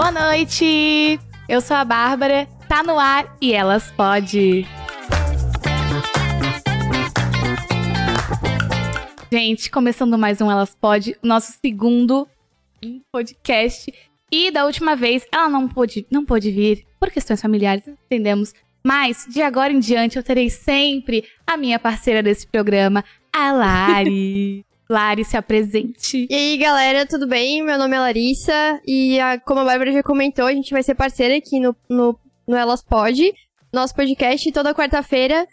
Boa noite! Eu sou a Bárbara, tá no ar e elas pode. Gente, começando mais um Elas Pode, nosso segundo podcast. E da última vez ela não pôde, não pôde vir por questões familiares, entendemos. Mas de agora em diante eu terei sempre a minha parceira desse programa, a Lari. Lari, se apresente. E aí, galera, tudo bem? Meu nome é Larissa e, a, como a Bárbara já comentou, a gente vai ser parceira aqui no, no, no Elas Pode, nosso podcast, toda quarta-feira.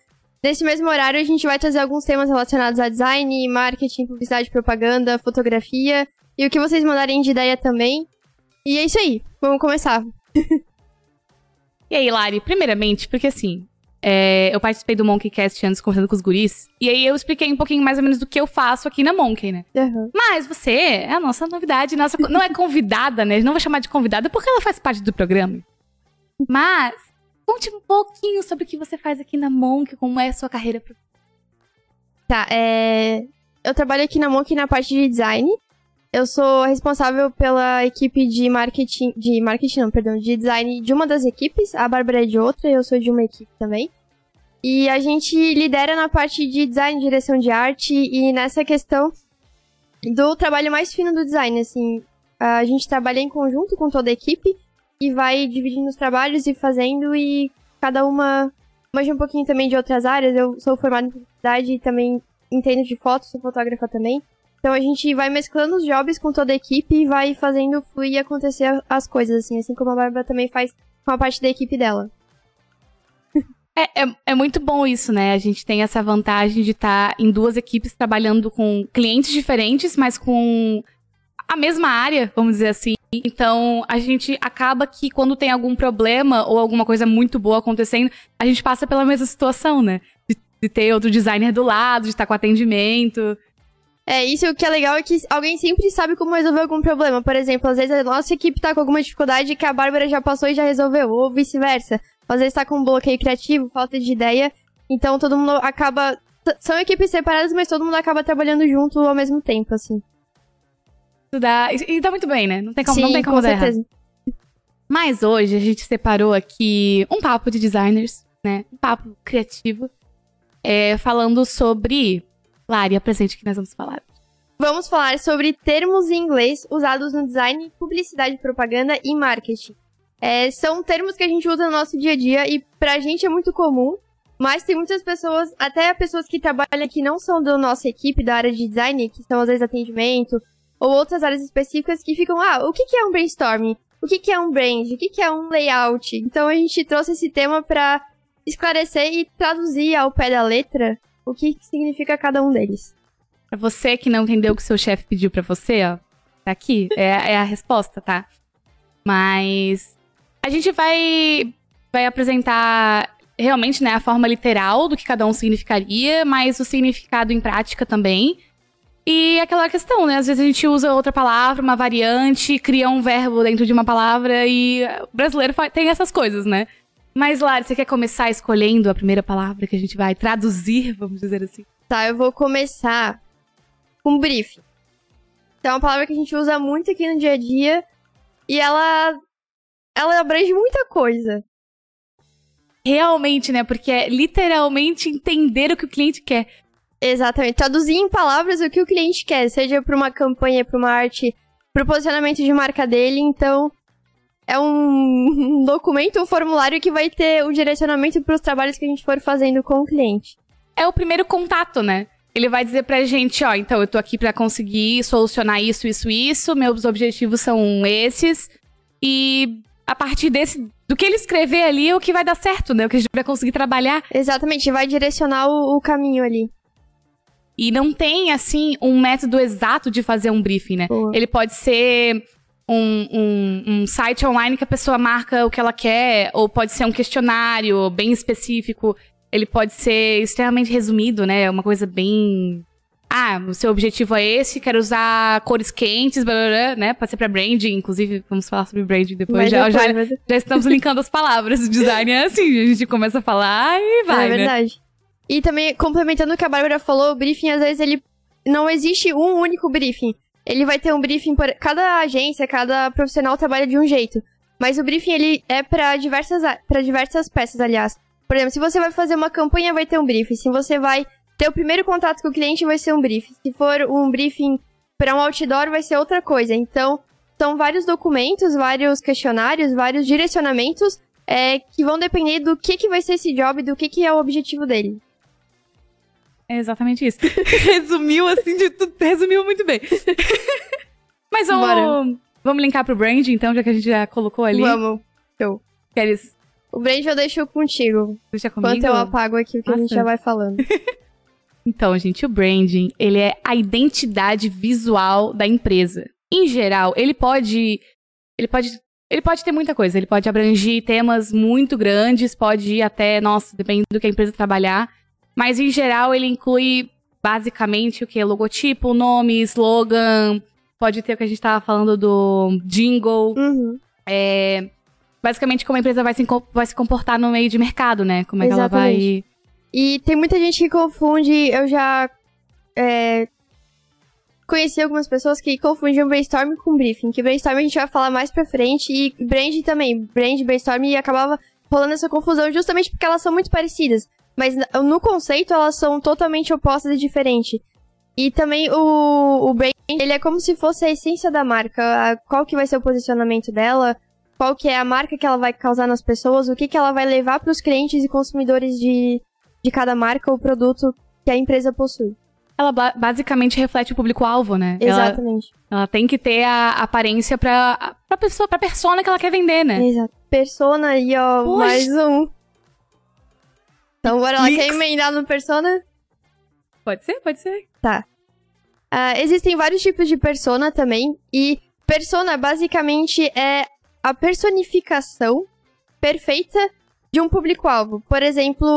Nesse mesmo horário, a gente vai trazer alguns temas relacionados a design, marketing, publicidade, propaganda, fotografia e o que vocês mandarem de ideia também. E é isso aí, vamos começar. e aí, Lari, primeiramente, porque assim, é, eu participei do Monkeycast antes conversando com os guris. E aí eu expliquei um pouquinho mais ou menos do que eu faço aqui na Monkey, né? Uhum. Mas você é a nossa novidade, nossa, não é convidada, né? Não vou chamar de convidada porque ela faz parte do programa. Mas, conte um pouquinho sobre o que você faz aqui na Monk, como é a sua carreira. Tá, é... Eu trabalho aqui na Monk na parte de design. Eu sou responsável pela equipe de marketing, de marketing não, perdão, de design de uma das equipes, a Bárbara é de outra, eu sou de uma equipe também. E a gente lidera na parte de design, direção de arte e nessa questão do trabalho mais fino do design, assim, a gente trabalha em conjunto com toda a equipe e vai dividindo os trabalhos e fazendo e cada uma manja um pouquinho também de outras áreas. Eu sou formada em publicidade e também entendo de fotos, sou fotógrafa também. Então a gente vai mesclando os jobs com toda a equipe e vai fazendo fluir acontecer as coisas, assim, assim como a Bárbara também faz com a parte da equipe dela. É, é, é, muito bom isso, né? A gente tem essa vantagem de estar tá em duas equipes trabalhando com clientes diferentes, mas com a mesma área, vamos dizer assim. Então, a gente acaba que quando tem algum problema ou alguma coisa muito boa acontecendo, a gente passa pela mesma situação, né? De, de ter outro designer do lado, de estar com atendimento. É, isso que é legal é que alguém sempre sabe como resolver algum problema. Por exemplo, às vezes a nossa equipe tá com alguma dificuldade que a Bárbara já passou e já resolveu, ou vice-versa. Às vezes tá com um bloqueio criativo, falta de ideia. Então todo mundo acaba. São equipes separadas, mas todo mundo acaba trabalhando junto ao mesmo tempo, assim. Dá. E dá muito bem, né? Não tem como, Sim, não tem como com dar certeza. Errado. Mas hoje a gente separou aqui um papo de designers, né? Um papo criativo. É, falando sobre Lari, apresente o que nós vamos falar. Vamos falar sobre termos em inglês usados no design, publicidade, propaganda e marketing. É, são termos que a gente usa no nosso dia a dia e pra gente é muito comum, mas tem muitas pessoas, até pessoas que trabalham aqui não são da nossa equipe, da área de design, que são às vezes atendimento, ou outras áreas específicas que ficam, ah, o que, que é um brainstorming? O que, que é um brand? O que, que é um layout? Então a gente trouxe esse tema para esclarecer e traduzir ao pé da letra o que significa cada um deles. Pra você que não entendeu o que seu chefe pediu para você, ó, tá aqui, é, é, a resposta, tá? Mas a gente vai, vai apresentar realmente, né, a forma literal do que cada um significaria, mas o significado em prática também. E aquela questão, né? Às vezes a gente usa outra palavra, uma variante, cria um verbo dentro de uma palavra e o brasileiro tem essas coisas, né? Mas, Lari, você quer começar escolhendo a primeira palavra que a gente vai traduzir, vamos dizer assim? Tá, eu vou começar com briefing. Então, é uma palavra que a gente usa muito aqui no dia a dia e ela ela abrange muita coisa. Realmente, né? Porque é literalmente entender o que o cliente quer. Exatamente. Traduzir em palavras o que o cliente quer, seja para uma campanha, para uma arte, para o posicionamento de marca dele. Então, é um documento, um formulário que vai ter o direcionamento para os trabalhos que a gente for fazendo com o cliente. É o primeiro contato, né? Ele vai dizer pra gente, ó, então eu tô aqui para conseguir solucionar isso, isso, isso, meus objetivos são esses. E a partir desse, do que ele escrever ali, é o que vai dar certo, né? O que a gente vai conseguir trabalhar. Exatamente, vai direcionar o, o caminho ali. E não tem, assim, um método exato de fazer um briefing, né? Boa. Ele pode ser um, um, um, site online que a pessoa marca o que ela quer, ou pode ser um questionário bem específico. Ele pode ser extremamente resumido, né? Uma coisa bem. Ah, o seu objetivo é esse, quero usar cores quentes, blá, blá, blá, né? Ser pra branding, inclusive, vamos falar sobre branding depois. Já, depois, já, mas... já, estamos linkando as palavras. O design é assim, a gente começa a falar e vai, É verdade. Né? E também, complementando o que a Bárbara falou, o briefing, às vezes, ele... Não existe um único briefing ele vai ter um briefing por cada agência, cada profissional trabalha de um jeito. Mas o briefing, ele é para diversas, pra diversas peças, aliás. Por exemplo, se você vai fazer uma campanha, vai ter um briefing. Se você vai ter o primeiro contato com o cliente, vai ser um briefing. Se for um briefing para um outdoor, vai ser outra coisa. Então, são vários documentos, vários questionários, vários direcionamentos é, que vão depender do que, que vai ser esse job, do que, que é o objetivo dele. É exatamente isso. resumiu assim de tudo. Resumiu muito bem. Mas vamos, vamos linkar pro brand, então, já que a gente já colocou ali. Vamos. Show. Queres. O brand eu deixo contigo. Deixa comigo. Enquanto eu apago aqui o que Nossa. a gente já vai falando. então, gente, o branding, ele é a identidade visual da empresa. Em geral, ele pode. Ele pode. Ele pode ter muita coisa. Ele pode abranger temas muito grandes, pode ir até, nossa, depende do que a empresa trabalhar. Mas em geral ele inclui basicamente o que? Logotipo, nome, slogan. Pode ter o que a gente tava falando do jingle. Uhum. É, basicamente como a empresa vai se, vai se comportar no meio de mercado, né? Como é Exatamente. que ela vai. E tem muita gente que confunde. Eu já é, conheci algumas pessoas que confundiam brainstorm com briefing. Que brainstorm a gente vai falar mais pra frente. E brand também. Brand, brainstorm e acabava rolando essa confusão justamente porque elas são muito parecidas. Mas no conceito elas são totalmente opostas e diferentes. E também o, o brand, ele é como se fosse a essência da marca. A, qual que vai ser o posicionamento dela, qual que é a marca que ela vai causar nas pessoas, o que, que ela vai levar para os clientes e consumidores de, de cada marca ou produto que a empresa possui. Ela ba basicamente reflete o público-alvo, né? Exatamente. Ela, ela, tem que ter a aparência para a pessoa, pra persona que ela quer vender, né? Exato. Persona aí, ó, Poxa. mais um. Então bora lá, quer emendar no Persona? Pode ser, pode ser. Tá. Uh, existem vários tipos de Persona também, e Persona basicamente é a personificação perfeita de um público-alvo. Por exemplo,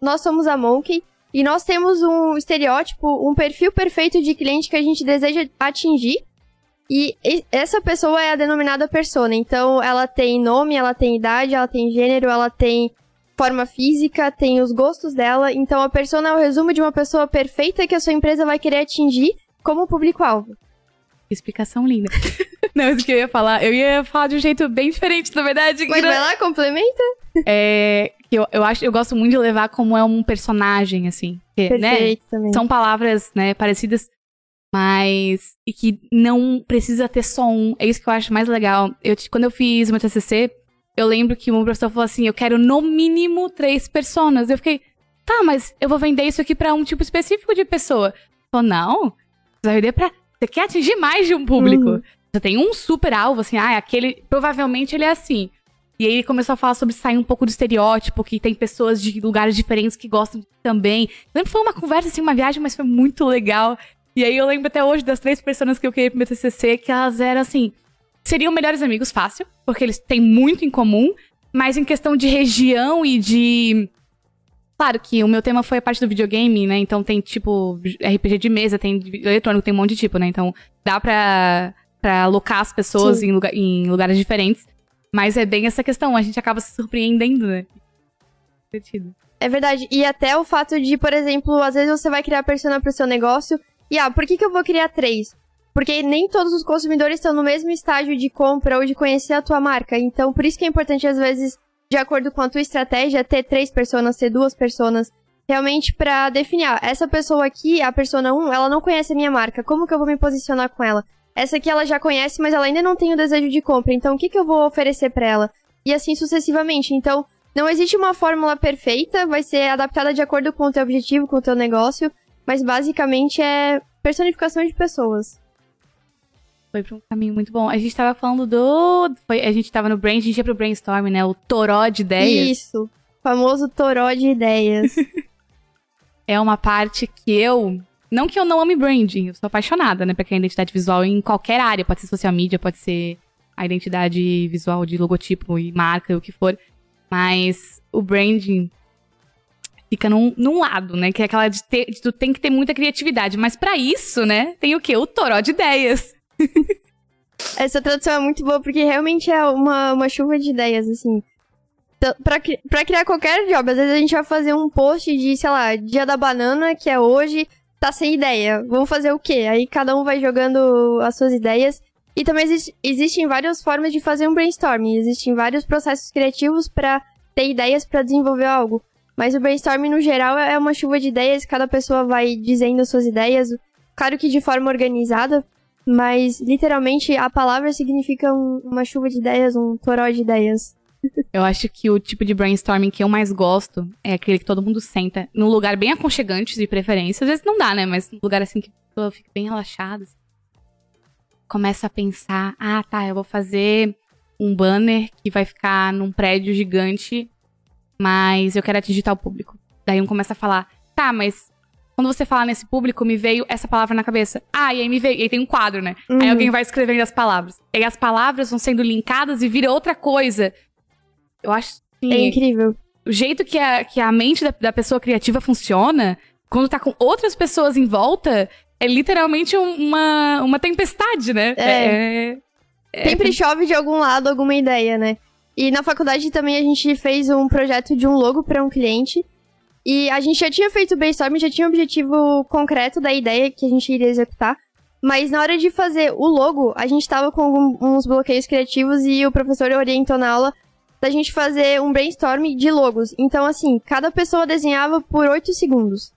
nós somos a Monkey, e nós temos um estereótipo, um perfil perfeito de cliente que a gente deseja atingir. E essa pessoa é a denominada persona. Então, ela tem nome, ela tem idade, ela tem gênero, ela tem forma física, tem os gostos dela. Então a persona é o resumo de uma pessoa perfeita que a sua empresa vai querer atingir como público-alvo. Explicação linda. Não, isso que eu ia falar. Eu ia falar de um jeito bem diferente, na verdade. Mas vai lá, complementa. É. Eu, eu acho, eu gosto muito de levar como é um personagem, assim. Que, né, Perfeito, né, também. São palavras, né, parecidas, mas. E que não precisa ter só um. É isso que eu acho mais legal. Eu, quando eu fiz o meu TCC, eu lembro que um professor falou assim: eu quero no mínimo três personas. Eu fiquei, tá, mas eu vou vender isso aqui para um tipo específico de pessoa. Falou, não, você vai vender pra. Você quer atingir mais de um público. Uhum. Você tem um super alvo, assim, ah, aquele. Provavelmente ele é assim. E aí ele começou a falar sobre sair um pouco do estereótipo, que tem pessoas de lugares diferentes que gostam também. Eu lembro que foi uma conversa, assim, uma viagem, mas foi muito legal. E aí eu lembro até hoje das três pessoas que eu criei pro meu TCC, que elas eram assim seriam melhores amigos fácil, porque eles têm muito em comum, mas em questão de região e de. Claro que o meu tema foi a parte do videogame, né? Então tem tipo RPG de mesa, tem eletrônico, tem um monte de tipo, né? Então dá pra, pra alocar as pessoas em, lugar, em lugares diferentes. Mas é bem essa questão, a gente acaba se surpreendendo, né? Divertido. É verdade. E até o fato de, por exemplo, às vezes você vai criar persona pro seu negócio. E ah, por que, que eu vou criar três? Porque nem todos os consumidores estão no mesmo estágio de compra ou de conhecer a tua marca. Então, por isso que é importante, às vezes, de acordo com a tua estratégia, ter três pessoas, ter duas pessoas. Realmente para definir, ah, essa pessoa aqui, a persona 1, ela não conhece a minha marca. Como que eu vou me posicionar com ela? Essa aqui ela já conhece, mas ela ainda não tem o desejo de compra. Então, o que, que eu vou oferecer para ela? E assim sucessivamente. Então, não existe uma fórmula perfeita, vai ser adaptada de acordo com o teu objetivo, com o teu negócio, mas basicamente é personificação de pessoas. Foi pra um caminho muito bom. A gente tava falando do. Foi, a gente tava no Brain, a gente ia pro brainstorm, né? O toró de ideias. Isso. Famoso toró de ideias. é uma parte que eu. Não que eu não ame branding, eu sou apaixonada, né? Pra criar identidade visual em qualquer área. Pode ser social media, pode ser a identidade visual de logotipo e marca, o que for. Mas o branding fica num, num lado, né? Que é aquela de, ter, de tu tem que ter muita criatividade. Mas para isso, né, tem o quê? O toró de ideias. Essa tradução é muito boa, porque realmente é uma, uma chuva de ideias, assim. Pra, pra criar qualquer job, às vezes a gente vai fazer um post de, sei lá, dia da banana, que é hoje, tá sem ideia. Vamos fazer o quê? Aí cada um vai jogando as suas ideias. E também existe, existem várias formas de fazer um brainstorming, existem vários processos criativos para ter ideias para desenvolver algo. Mas o brainstorming, no geral, é uma chuva de ideias, cada pessoa vai dizendo suas ideias, claro que de forma organizada, mas literalmente a palavra significa um, uma chuva de ideias, um toró de ideias. Eu acho que o tipo de brainstorming que eu mais gosto é aquele que todo mundo senta num lugar bem aconchegante, de preferência. Às vezes não dá, né? Mas num lugar assim que a pessoa fica bem relaxada. Assim. Começa a pensar: ah, tá, eu vou fazer um banner que vai ficar num prédio gigante, mas eu quero atingir tal público. Daí um começa a falar: tá, mas quando você fala nesse público, me veio essa palavra na cabeça. Ah, e aí me veio. E aí tem um quadro, né? Uhum. Aí alguém vai escrevendo as palavras. E aí as palavras vão sendo linkadas e vira outra coisa. Eu acho que. É incrível. O jeito que a, que a mente da, da pessoa criativa funciona, quando tá com outras pessoas em volta, é literalmente uma, uma tempestade, né? É. é, é... Sempre chove de algum lado alguma ideia, né? E na faculdade também a gente fez um projeto de um logo para um cliente. E a gente já tinha feito o brainstorming, já tinha um objetivo concreto da ideia que a gente iria executar. Mas na hora de fazer o logo, a gente tava com uns bloqueios criativos e o professor orientou na aula da gente fazer um brainstorm de logos. Então, assim, cada pessoa desenhava por 8 segundos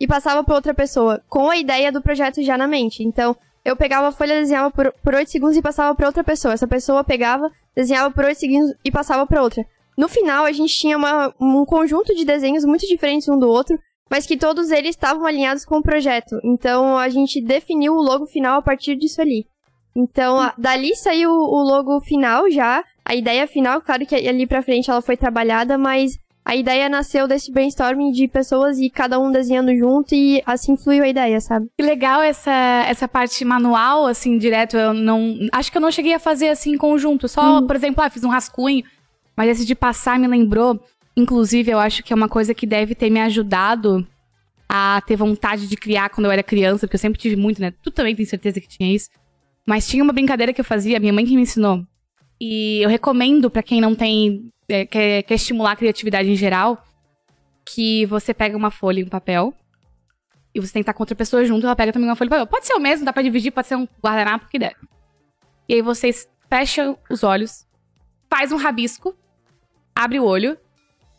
e passava para outra pessoa, com a ideia do projeto já na mente. Então, eu pegava a folha, desenhava por, por 8 segundos e passava para outra pessoa. Essa pessoa pegava, desenhava por 8 segundos e passava para outra. No final, a gente tinha uma, um conjunto de desenhos muito diferentes um do outro, mas que todos eles estavam alinhados com o projeto. Então, a gente definiu o logo final a partir disso ali. Então, a, dali saiu o logo final já, a ideia final, claro que ali pra frente ela foi trabalhada, mas a ideia nasceu desse brainstorming de pessoas e cada um desenhando junto e assim fluiu a ideia, sabe? Que legal essa, essa parte manual, assim, direto. Eu não. Acho que eu não cheguei a fazer assim em conjunto. Só, hum. por exemplo, ah, fiz um rascunho. Mas esse de passar me lembrou. Inclusive, eu acho que é uma coisa que deve ter me ajudado a ter vontade de criar quando eu era criança, porque eu sempre tive muito, né? Tu também tem certeza que tinha isso. Mas tinha uma brincadeira que eu fazia, minha mãe que me ensinou. E eu recomendo para quem não tem. É, quer, quer estimular a criatividade em geral, que você pega uma folha e um papel. E você tentar com outra pessoa junto, ela pega também uma folha e papel. Pode ser o mesmo, dá pra dividir, pode ser um guardanapo, que der. E aí vocês fecham os olhos, faz um rabisco, abre o olho,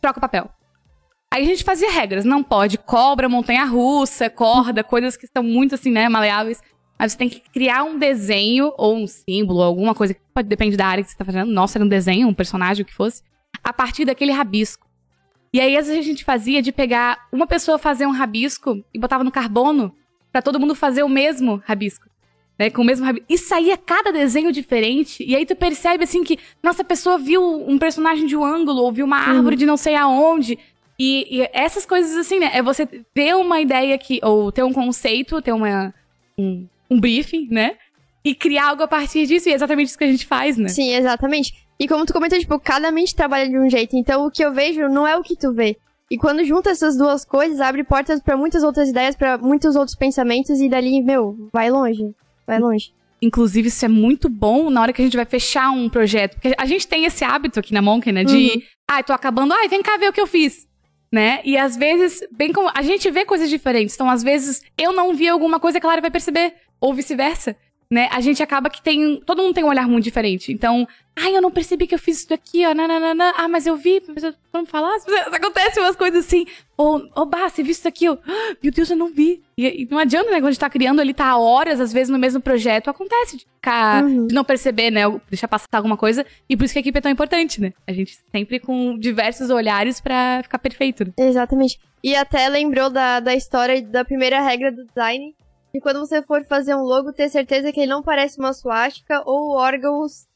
troca o papel. Aí a gente fazia regras. Não pode cobra, montanha-russa, corda, coisas que estão muito assim, né, maleáveis. Mas você tem que criar um desenho ou um símbolo, alguma coisa que pode depender da área que você tá fazendo. Nossa, era um desenho, um personagem, o que fosse. A partir daquele rabisco. E aí, às vezes, a gente fazia de pegar uma pessoa fazer um rabisco e botava no carbono para todo mundo fazer o mesmo rabisco. Né, com o mesmo rabisco. E saía cada desenho diferente. E aí tu percebe, assim, que, nossa, a pessoa viu um personagem de um ângulo, ou viu uma árvore uhum. de não sei aonde. E, e, essas coisas, assim, né? É você ter uma ideia que. Ou ter um conceito, ter uma. Um, um briefing, né? E criar algo a partir disso, e é exatamente isso que a gente faz, né? Sim, exatamente. E como tu comentou, tipo, cada mente trabalha de um jeito, então o que eu vejo não é o que tu vê. E quando junta essas duas coisas, abre portas para muitas outras ideias, para muitos outros pensamentos, e dali, meu, vai longe. Vai longe. Inclusive, isso é muito bom na hora que a gente vai fechar um projeto. Porque a gente tem esse hábito aqui na Monkey, né? De, uhum. ai, ah, tô acabando, ai, vem cá ver o que eu fiz. Né? E às vezes, bem como. A gente vê coisas diferentes. Então, às vezes, eu não vi alguma coisa que a Clara vai perceber ou vice-versa, né? A gente acaba que tem. Todo mundo tem um olhar muito diferente. Então, ai, eu não percebi que eu fiz isso daqui, ó. Nananana. Ah, mas eu vi, mas eu não falar. Acontece umas coisas assim. Ou, ô, bah, você viu isso aqui? Eu, ah, meu Deus, eu não vi. E, e, não adianta, né? Quando a gente tá criando ali, tá há horas, às vezes, no mesmo projeto. Acontece de ficar. Uhum. de não perceber, né? Deixar passar alguma coisa. E por isso que a equipe é tão importante, né? A gente sempre com diversos olhares para ficar perfeito. Né? Exatamente. E até lembrou da, da história da primeira regra do design, e quando você for fazer um logo, ter certeza que ele não parece uma suástica ou órgãos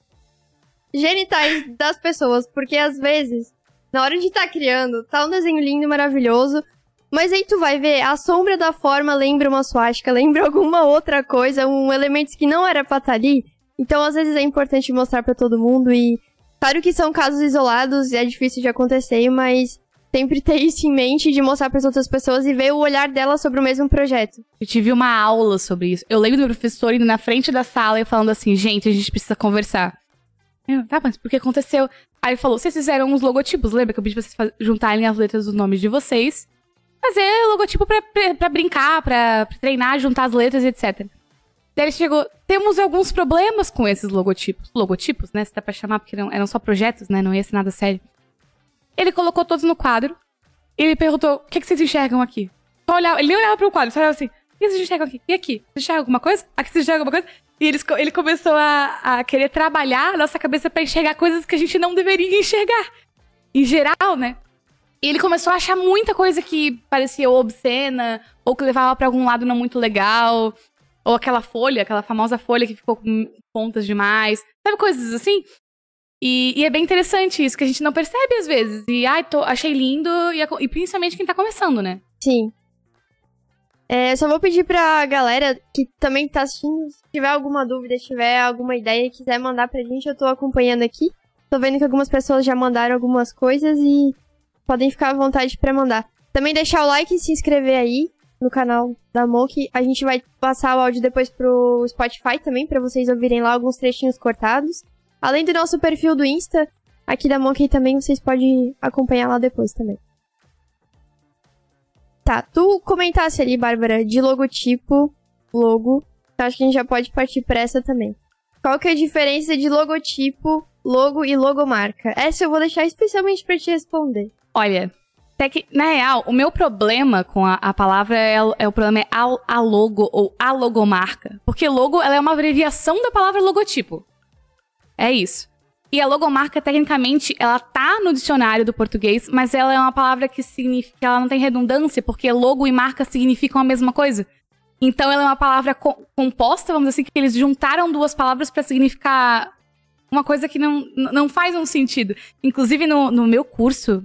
genitais das pessoas. Porque às vezes, na hora de estar tá criando, tá um desenho lindo, maravilhoso. Mas aí tu vai ver, a sombra da forma lembra uma suástica, lembra alguma outra coisa, um elemento que não era pra estar tá ali. Então, às vezes, é importante mostrar para todo mundo e. Claro que são casos isolados e é difícil de acontecer, mas sempre ter isso em mente de mostrar para as outras pessoas e ver o olhar delas sobre o mesmo projeto. Eu tive uma aula sobre isso. Eu lembro do professor indo na frente da sala e falando assim: gente, a gente precisa conversar. Eu, tá, mas por que aconteceu? Aí ele falou: vocês fizeram uns logotipos, lembra que eu pedi pra vocês juntarem as letras dos nomes de vocês? Fazer logotipo pra brincar, pra, treinar, juntar as letras e etc. Daí ele chegou, temos alguns problemas com esses logotipos. Logotipos, né? Se dá pra chamar, porque não, eram só projetos, né? Não ia ser nada sério. Ele colocou todos no quadro. Ele perguntou, o que, que vocês enxergam aqui? Só olhava, ele nem olhava pro quadro, só olhava assim, o que vocês enxergam aqui? E aqui? Vocês enxergam alguma coisa? Aqui vocês enxergam alguma coisa? E ele, ele começou a, a querer trabalhar a nossa cabeça para enxergar coisas que a gente não deveria enxergar. Em geral, né? E ele começou a achar muita coisa que parecia obscena, ou que levava para algum lado não muito legal. Ou aquela folha, aquela famosa folha que ficou com pontas demais. Sabe coisas assim? E, e, é bem interessante isso, que a gente não percebe às vezes. E, ai, tô, achei lindo, e, e, principalmente quem tá começando, né? Sim. É, só vou pedir pra galera que também tá assistindo, se tiver alguma dúvida, se tiver alguma ideia, quiser mandar pra gente, eu tô acompanhando aqui. Tô vendo que algumas pessoas já mandaram algumas coisas e podem ficar à vontade pra mandar. Também deixar o like e se inscrever aí no canal da Moki. A gente vai passar o áudio depois pro Spotify também, para vocês ouvirem lá alguns trechinhos cortados. Além do nosso perfil do Insta, aqui da Monkey também vocês podem acompanhar lá depois também. Tá, tu comentasse ali, Bárbara, de logotipo, logo. Acho que a gente já pode partir pra essa também. Qual que é a diferença de logotipo, logo e logomarca? Essa eu vou deixar especialmente para te responder. Olha, até que, na real, o meu problema com a, a palavra é, é, o problema é a, a, logo ou a logomarca. Porque logo ela é uma abreviação da palavra logotipo. É isso. E a logomarca, tecnicamente, ela tá no dicionário do português, mas ela é uma palavra que significa. Ela não tem redundância, porque logo e marca significam a mesma coisa. Então ela é uma palavra co composta, vamos dizer assim, que eles juntaram duas palavras para significar uma coisa que não, não faz um sentido. Inclusive, no, no meu curso.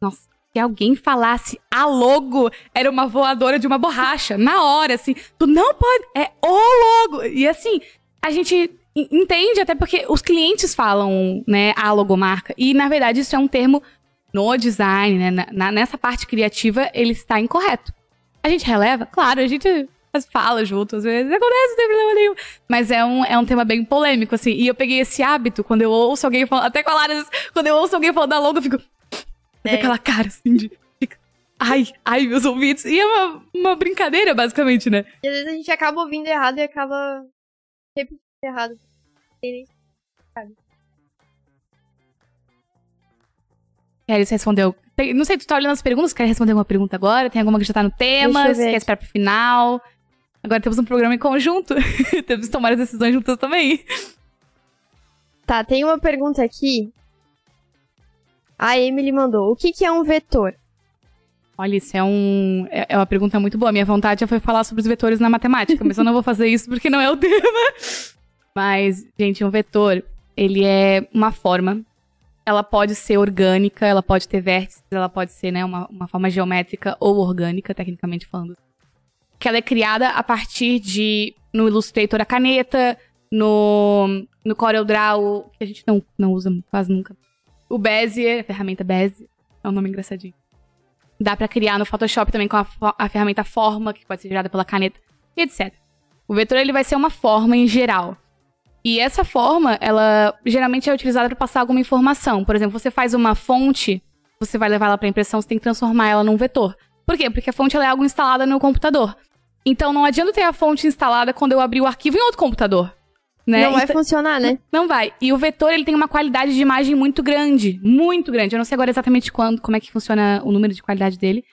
Nossa, que alguém falasse a logo era uma voadora de uma borracha. Na hora, assim. Tu não pode. É o logo. E assim, a gente entende, até porque os clientes falam, né, a logomarca. E, na verdade, isso é um termo no design, né? Na, nessa parte criativa, ele está incorreto. A gente releva? Claro, a gente fala junto, às vezes acontece, não tem problema nenhum. Mas é um, é um tema bem polêmico, assim. E eu peguei esse hábito quando eu ouço alguém falando, até com a Lara, quando eu ouço alguém falando da logo, eu fico. É. aquela cara assim de. Ai, ai, meus ouvidos. E é uma, uma brincadeira, basicamente, né? E às vezes a gente acaba ouvindo errado e acaba errado. Kelly, respondeu. Tem, não sei, tu tá olhando as perguntas? Quer responder alguma pergunta agora? Tem alguma que já tá no tema? Quer esperar pro final? Agora temos um programa em conjunto. temos que tomar as decisões juntas também. Tá, tem uma pergunta aqui a Emily mandou: o que, que é um vetor? Olha, isso é, um, é, é uma pergunta muito boa. Minha vontade já foi falar sobre os vetores na matemática, mas eu não vou fazer isso porque não é o tema. Mas, gente, um vetor, ele é uma forma. Ela pode ser orgânica, ela pode ter vértices, ela pode ser né, uma, uma forma geométrica ou orgânica, tecnicamente falando. Que ela é criada a partir de. No Illustrator a caneta, no, no CorelDRAW, que a gente não, não usa quase nunca. O Bezier, a ferramenta Bezier, é um nome engraçadinho. Dá para criar no Photoshop também com a, a, ferramenta Forma, que pode ser gerada pela caneta, etc. O vetor ele vai ser uma forma em geral. E essa forma, ela geralmente é utilizada para passar alguma informação. Por exemplo, você faz uma fonte, você vai levar ela para impressão, você tem que transformar ela num vetor. Por quê? Porque a fonte é algo instalada no computador. Então não adianta ter a fonte instalada quando eu abrir o arquivo em outro computador. Né? Não vai então, funcionar, né? Não vai. E o vetor, ele tem uma qualidade de imagem muito grande. Muito grande. Eu não sei agora exatamente quando, como é que funciona o número de qualidade dele.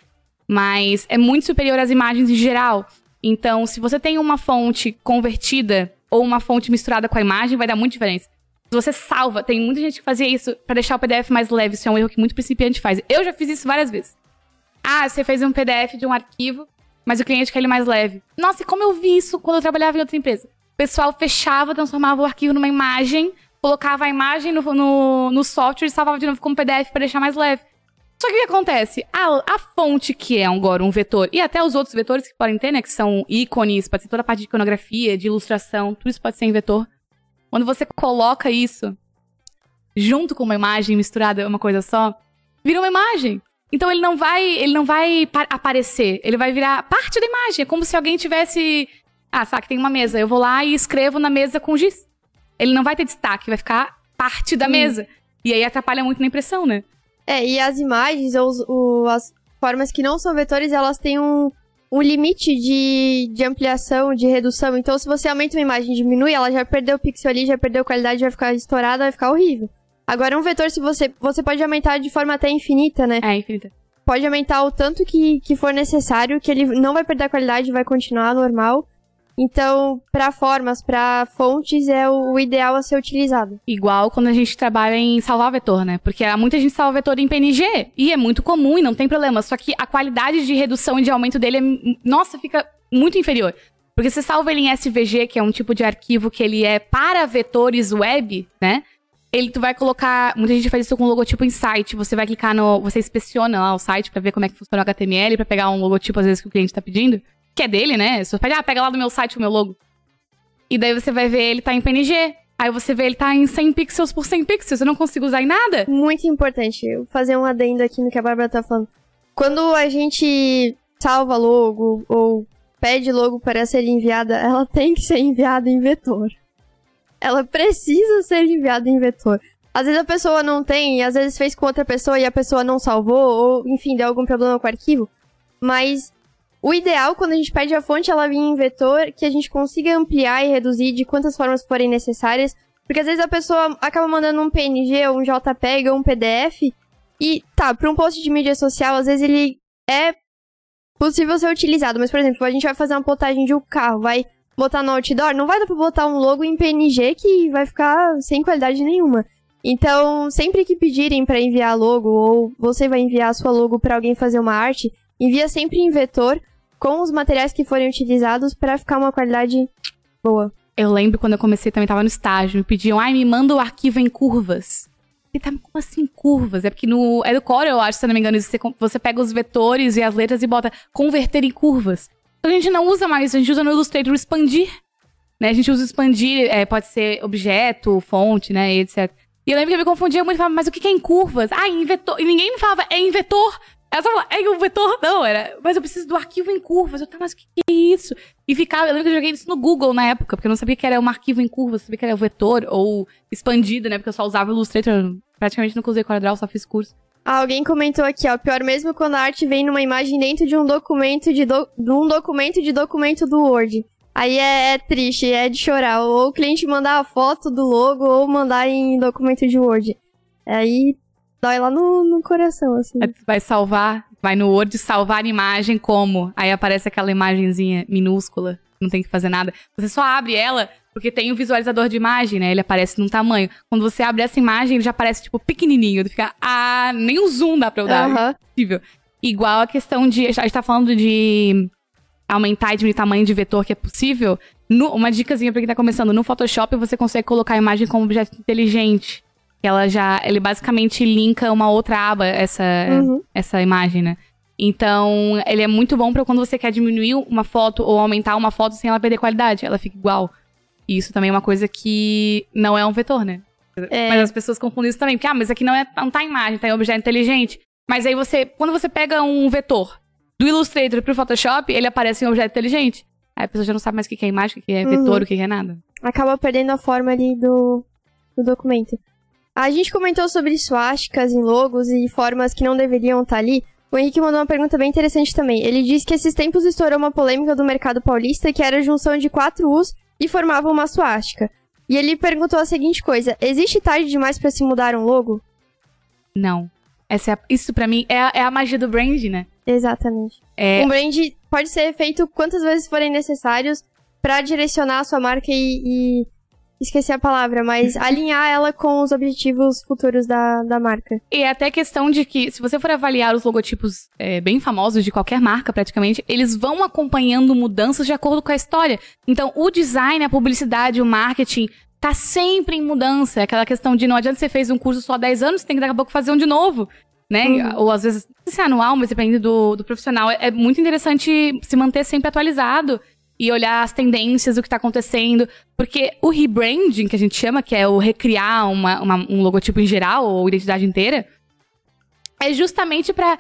Mas é muito superior às imagens em geral. Então, se você tem uma fonte convertida ou uma fonte misturada com a imagem, vai dar muita diferença. Você salva, tem muita gente que fazia isso para deixar o PDF mais leve. Isso é um erro que muito principiante faz. Eu já fiz isso várias vezes. Ah, você fez um PDF de um arquivo, mas o cliente quer ele mais leve. Nossa, e como eu vi isso quando eu trabalhava em outra empresa? pessoal fechava, transformava o arquivo numa imagem, colocava a imagem no, no, no software e salvava de novo como PDF para deixar mais leve. Só que o que acontece? A, a fonte que é agora um vetor, e até os outros vetores que podem ter, né? Que são ícones, pode ser toda a parte de iconografia, de ilustração, tudo isso pode ser em vetor. Quando você coloca isso junto com uma imagem misturada uma coisa só, vira uma imagem. Então ele não vai, ele não vai aparecer, ele vai virar parte da imagem. É como se alguém tivesse ah, sabe que tem uma mesa. Eu vou lá e escrevo na mesa com giz. Ele não vai ter destaque, vai ficar parte da Sim. mesa. E aí atrapalha muito na impressão, né? É, e as imagens, ou, as formas que não são vetores, elas têm um, um limite de, de ampliação, de redução. Então, se você aumenta uma imagem e diminui, ela já perdeu o pixel ali, já perdeu qualidade, vai ficar estourada, vai ficar horrível. Agora, um vetor, se você, você pode aumentar de forma até infinita, né? É, infinita. Pode aumentar o tanto que, que for necessário, que ele não vai perder a qualidade, vai continuar normal. Então, para formas, para fontes, é o, o, ideal a ser utilizado. Igual quando a gente trabalha em salvar vetor, né? Porque muita gente salva vetor em PNG e é muito comum e não tem problema. Só que a qualidade de redução e de aumento dele, é, nossa, fica muito inferior. Porque você salva ele em SVG, que é um tipo de arquivo que ele é para vetores web, né? Ele tu vai colocar, muita gente faz isso com logotipo em site, você vai clicar no, você inspeciona lá o site para ver como é que funciona o HTML, para pegar um logotipo às vezes que o cliente tá pedindo que é dele, né? Você pede, ah, pega lá do meu site o meu logo. E daí você vai ver ele tá em PNG. Aí você vê ele tá em 100 pixels por 100 pixels. Eu não consigo usar em nada. Muito importante. Eu vou fazer um adendo aqui no que a Bárbara tá falando. Quando a gente salva logo ou pede logo para ser enviada, ela tem que ser enviada em vetor. Ela precisa ser enviada em vetor. Às vezes a pessoa não tem, às vezes fez com outra pessoa e a pessoa não salvou, ou enfim, deu algum problema com o arquivo. Mas o ideal, quando a gente pede a fonte, ela vir em vetor, que a gente consiga ampliar e reduzir de quantas formas forem necessárias. Porque às vezes a pessoa acaba mandando um PNG, ou um JPEG, ou um PDF. E tá, para um post de mídia social, às vezes ele é possível ser utilizado. Mas, por exemplo, a gente vai fazer uma plotagem de um carro, vai botar no outdoor, não vai dar pra botar um logo em PNG que vai ficar sem qualidade nenhuma. Então, sempre que pedirem para enviar logo, ou você vai enviar a sua logo para alguém fazer uma arte, envia sempre em vetor, com os materiais que forem utilizados para ficar uma qualidade boa. Eu lembro quando eu comecei também tava no estágio, me pediam, ai, me manda o arquivo em curvas. E tá, como assim curvas? É porque no. É do Core, eu acho, se não me engano, você, você pega os vetores e as letras e bota converter em curvas. A gente não usa mais, a gente usa no Illustrator expandir. Né? A gente usa expandir, é, pode ser objeto, fonte, né? Etc. E eu lembro que eu me confundia muito, falava, mas o que é em curvas? Ah, em vetor. E ninguém me falava, é em vetor. Ela só falou, é o vetor não, era. Mas eu preciso do arquivo em curvas. Eu tava, mas o que, que é isso? E ficava, eu lembro que eu joguei isso no Google na época, porque eu não sabia que era um arquivo em curvas, sabia que era vetor ou expandido, né? Porque eu só usava o Illustrator, praticamente nunca usei CorelDRAW, só fiz curso. Alguém comentou aqui, ó, pior mesmo quando a arte vem numa imagem dentro de um documento de, do... um documento de documento do Word. Aí é, é, triste, é de chorar. Ou o cliente mandar a foto do logo ou mandar em documento de Word. Aí dói lá no, no coração, assim. Vai salvar, vai no Word salvar a imagem como? Aí aparece aquela imagenzinha minúscula, não tem que fazer nada. Você só abre ela porque tem o um visualizador de imagem, né? Ele aparece num tamanho. Quando você abre essa imagem, ele já aparece, tipo, pequenininho. Fica, ah, nem o zoom dá pra eu dar. Uhum. É possível. Igual a questão de, a gente tá falando de aumentar e diminuir o tamanho de vetor que é possível. No, uma dicasinha pra quem tá começando. No Photoshop, você consegue colocar a imagem como objeto inteligente ela já. Ele basicamente linka uma outra aba, essa, uhum. essa imagem, né? Então, ele é muito bom para quando você quer diminuir uma foto ou aumentar uma foto sem ela perder qualidade. Ela fica igual. E isso também é uma coisa que não é um vetor, né? É. Mas as pessoas confundem isso também. Porque, ah, mas aqui não, é, não tá imagem, tá em objeto inteligente. Mas aí você, quando você pega um vetor do Illustrator pro Photoshop, ele aparece em objeto inteligente. Aí a pessoa já não sabe mais o que é imagem, o que é vetor, uhum. o que é nada. Acaba perdendo a forma ali do, do documento. A gente comentou sobre suásticas em logos e formas que não deveriam estar tá ali. O Henrique mandou uma pergunta bem interessante também. Ele disse que esses tempos estourou uma polêmica do mercado paulista que era a junção de quatro U's e formava uma suástica. E ele perguntou a seguinte coisa: existe tarde demais para se mudar um logo? Não. Essa é a, isso para mim é a, é a, magia do brand, né? Exatamente. É... Um brand pode ser feito quantas vezes forem necessários para direcionar a sua marca e, e esqueci a palavra, mas alinhar ela com os objetivos futuros da, da marca. E é até questão de que, se você for avaliar os logotipos é, bem famosos de qualquer marca, praticamente, eles vão acompanhando mudanças de acordo com a história. Então, o design, a publicidade, o marketing tá sempre em mudança. É aquela questão de não adianta você fez um curso só há 10 anos, você tem que daqui a pouco fazer um de novo. Né? Uhum. Ou às vezes, se é anual, mas depende do, do profissional. É, é muito interessante se manter sempre atualizado e olhar as tendências, o que está acontecendo. Porque o rebranding, que a gente chama, que é o recriar uma, uma, um logotipo em geral, ou identidade inteira, é justamente para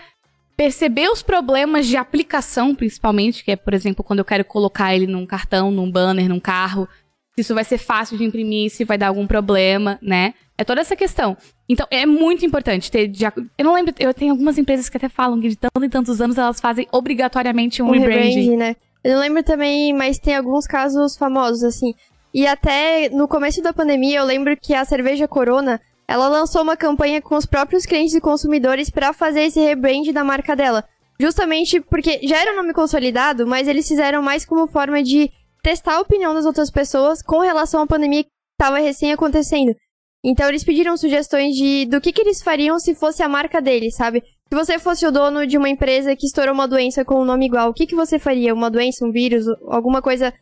perceber os problemas de aplicação, principalmente, que é, por exemplo, quando eu quero colocar ele num cartão, num banner, num carro, se isso vai ser fácil de imprimir, se vai dar algum problema, né? É toda essa questão. Então, é muito importante ter. Eu não lembro, eu tenho algumas empresas que até falam que de tanto e tantos anos elas fazem obrigatoriamente um, um rebranding. né? Eu lembro também, mas tem alguns casos famosos, assim. E até no começo da pandemia, eu lembro que a cerveja Corona, ela lançou uma campanha com os próprios clientes e consumidores para fazer esse rebrand da marca dela. Justamente porque já era um nome consolidado, mas eles fizeram mais como forma de testar a opinião das outras pessoas com relação à pandemia que estava recém acontecendo. Então eles pediram sugestões de do que, que eles fariam se fosse a marca deles, sabe? Se você fosse o dono de uma empresa que estourou uma doença com um nome igual, o que, que você faria? Uma doença, um vírus, alguma coisa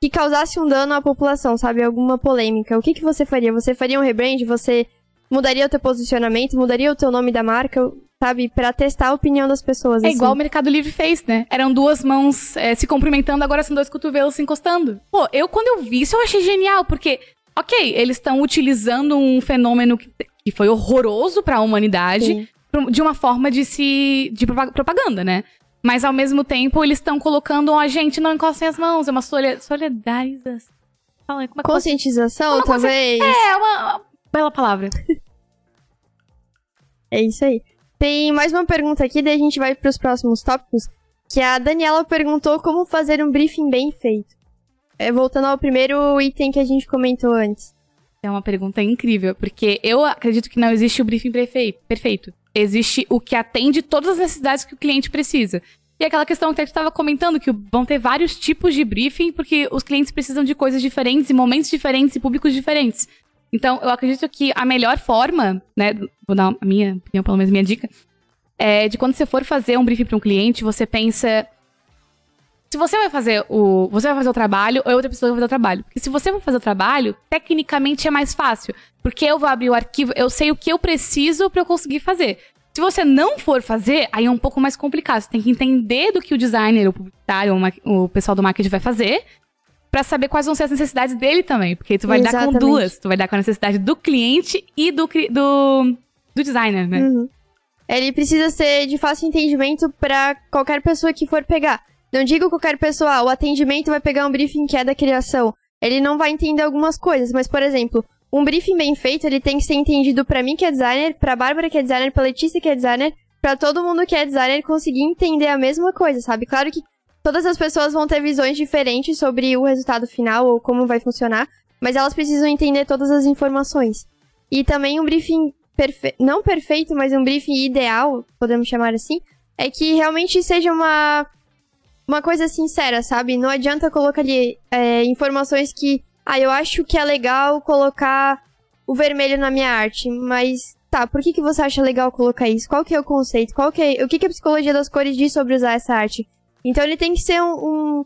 que causasse um dano à população, sabe? Alguma polêmica. O que, que você faria? Você faria um rebrand? Você mudaria o teu posicionamento? Mudaria o teu nome da marca? Sabe? Pra testar a opinião das pessoas. É assim. igual o Mercado Livre fez, né? Eram duas mãos é, se cumprimentando, agora são dois cotovelos se encostando. Pô, eu quando eu vi isso eu achei genial, porque ok, eles estão utilizando um fenômeno que, que foi horroroso para a humanidade Sim. De uma forma de se de propaganda, né? Mas ao mesmo tempo eles estão colocando, ó, oh, gente, não encostem as mãos, é uma solidarização. Fala, como é Conscientização, uma talvez. É, uma, uma bela palavra. é isso aí. Tem mais uma pergunta aqui, daí a gente vai para os próximos tópicos. Que a Daniela perguntou como fazer um briefing bem feito. É, voltando ao primeiro item que a gente comentou antes. É uma pergunta incrível, porque eu acredito que não existe o briefing perfeito. Existe o que atende todas as necessidades que o cliente precisa. E aquela questão que a gente estava comentando, que vão ter vários tipos de briefing, porque os clientes precisam de coisas diferentes, em momentos diferentes e públicos diferentes. Então, eu acredito que a melhor forma, né, vou dar a minha opinião, pelo menos minha dica, é de quando você for fazer um briefing para um cliente, você pensa se você vai fazer o. Você vai fazer o trabalho ou outra pessoa vai fazer o trabalho. Porque se você vai fazer o trabalho, tecnicamente é mais fácil. Porque eu vou abrir o arquivo, eu sei o que eu preciso para eu conseguir fazer. Se você não for fazer, aí é um pouco mais complicado. Você tem que entender do que o designer, o publicitário, o, pessoal do marketing vai fazer, para saber quais vão ser as necessidades dele também. Porque tu vai Exatamente. dar com duas. Tu vai dar com a necessidade do cliente e do, do, do designer, né? Uhum. Ele precisa ser de fácil entendimento para qualquer pessoa que for pegar. Não digo qualquer pessoa, o atendimento vai pegar um briefing que é da criação. Ele não vai entender algumas coisas, mas, por exemplo, um briefing bem feito, ele tem que ser entendido para mim que é designer, pra Bárbara que é designer, pra Letícia que é designer, para todo mundo que é designer conseguir entender a mesma coisa, sabe? Claro que todas as pessoas vão ter visões diferentes sobre o resultado final ou como vai funcionar, mas elas precisam entender todas as informações. E também um briefing perfe... não perfeito, mas um briefing ideal, podemos chamar assim, é que realmente seja uma uma coisa sincera, sabe? Não adianta colocar ali é, informações que. Ah, eu acho que é legal colocar o vermelho na minha arte, mas tá, por que, que você acha legal colocar isso? Qual que é o conceito? Qual que é, o que, que a psicologia das cores diz sobre usar essa arte? Então ele tem que ser um, um,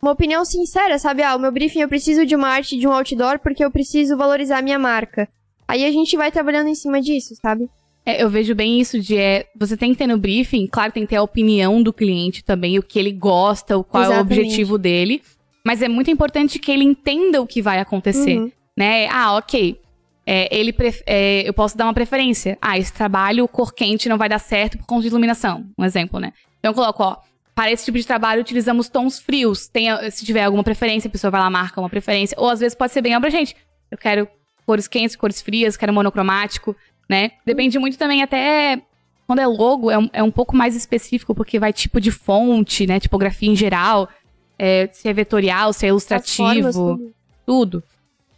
uma opinião sincera, sabe? Ah, o meu briefing eu preciso de uma arte de um outdoor porque eu preciso valorizar a minha marca. Aí a gente vai trabalhando em cima disso, sabe? É, eu vejo bem isso de é, você tem que ter no briefing, claro, tem que ter a opinião do cliente também, o que ele gosta, o qual Exatamente. é o objetivo dele. Mas é muito importante que ele entenda o que vai acontecer, uhum. né? Ah, ok. É, ele é, eu posso dar uma preferência. Ah, esse trabalho, cor quente não vai dar certo por conta de iluminação. Um exemplo, né? Então eu coloco, ó, para esse tipo de trabalho utilizamos tons frios. Tem, se tiver alguma preferência, a pessoa vai lá, marca uma preferência. Ou às vezes pode ser bem abrangente. Eu quero cores quentes, cores frias, quero monocromático né? Depende muito também até quando é logo, é um, é um pouco mais específico, porque vai tipo de fonte, né? Tipografia em geral, é, se é vetorial, se é ilustrativo, formas, tudo. tudo.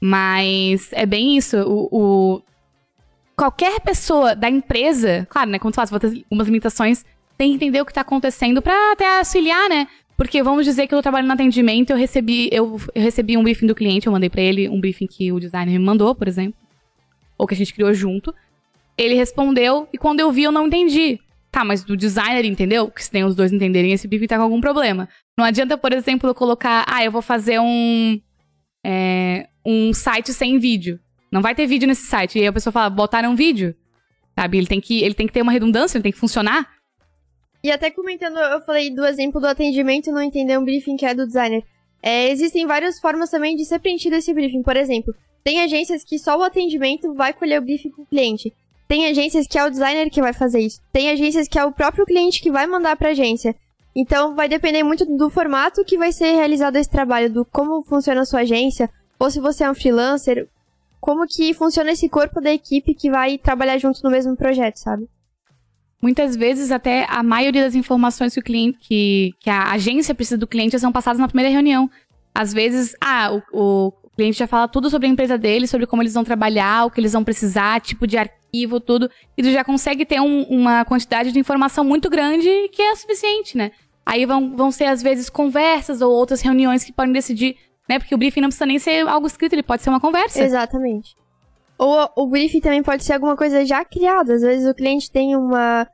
Mas é bem isso. O, o, Qualquer pessoa da empresa, claro, né? Como tu fala, você vai ter algumas limitações, tem que entender o que tá acontecendo pra até auxiliar, né? Porque vamos dizer que eu trabalho no atendimento, eu recebi, eu, eu recebi um briefing do cliente, eu mandei para ele um briefing que o designer me mandou, por exemplo. Ou que a gente criou junto. Ele respondeu e quando eu vi eu não entendi. Tá, mas do designer entendeu? Que se tem os dois entenderem, esse briefing tá com algum problema. Não adianta, por exemplo, eu colocar, ah, eu vou fazer um. É, um site sem vídeo. Não vai ter vídeo nesse site. E aí a pessoa fala, botaram um vídeo. Sabe? Ele tem, que, ele tem que ter uma redundância, ele tem que funcionar. E até comentando, eu falei do exemplo do atendimento não entender um briefing que é do designer. É, existem várias formas também de ser preenchido esse briefing. Por exemplo, tem agências que só o atendimento vai colher o briefing com o cliente. Tem agências que é o designer que vai fazer isso. Tem agências que é o próprio cliente que vai mandar pra agência. Então vai depender muito do formato que vai ser realizado esse trabalho, do como funciona a sua agência, ou se você é um freelancer. como que funciona esse corpo da equipe que vai trabalhar junto no mesmo projeto, sabe? Muitas vezes, até a maioria das informações que o cliente, que, que a agência precisa do cliente são passadas na primeira reunião. Às vezes, ah, o, o cliente já fala tudo sobre a empresa dele, sobre como eles vão trabalhar, o que eles vão precisar, tipo de arquivo, tudo. E tu já consegue ter um, uma quantidade de informação muito grande que é suficiente, né? Aí vão, vão ser, às vezes, conversas ou outras reuniões que podem decidir, né? Porque o briefing não precisa nem ser algo escrito, ele pode ser uma conversa. Exatamente. Ou o briefing também pode ser alguma coisa já criada. Às vezes o cliente tem uma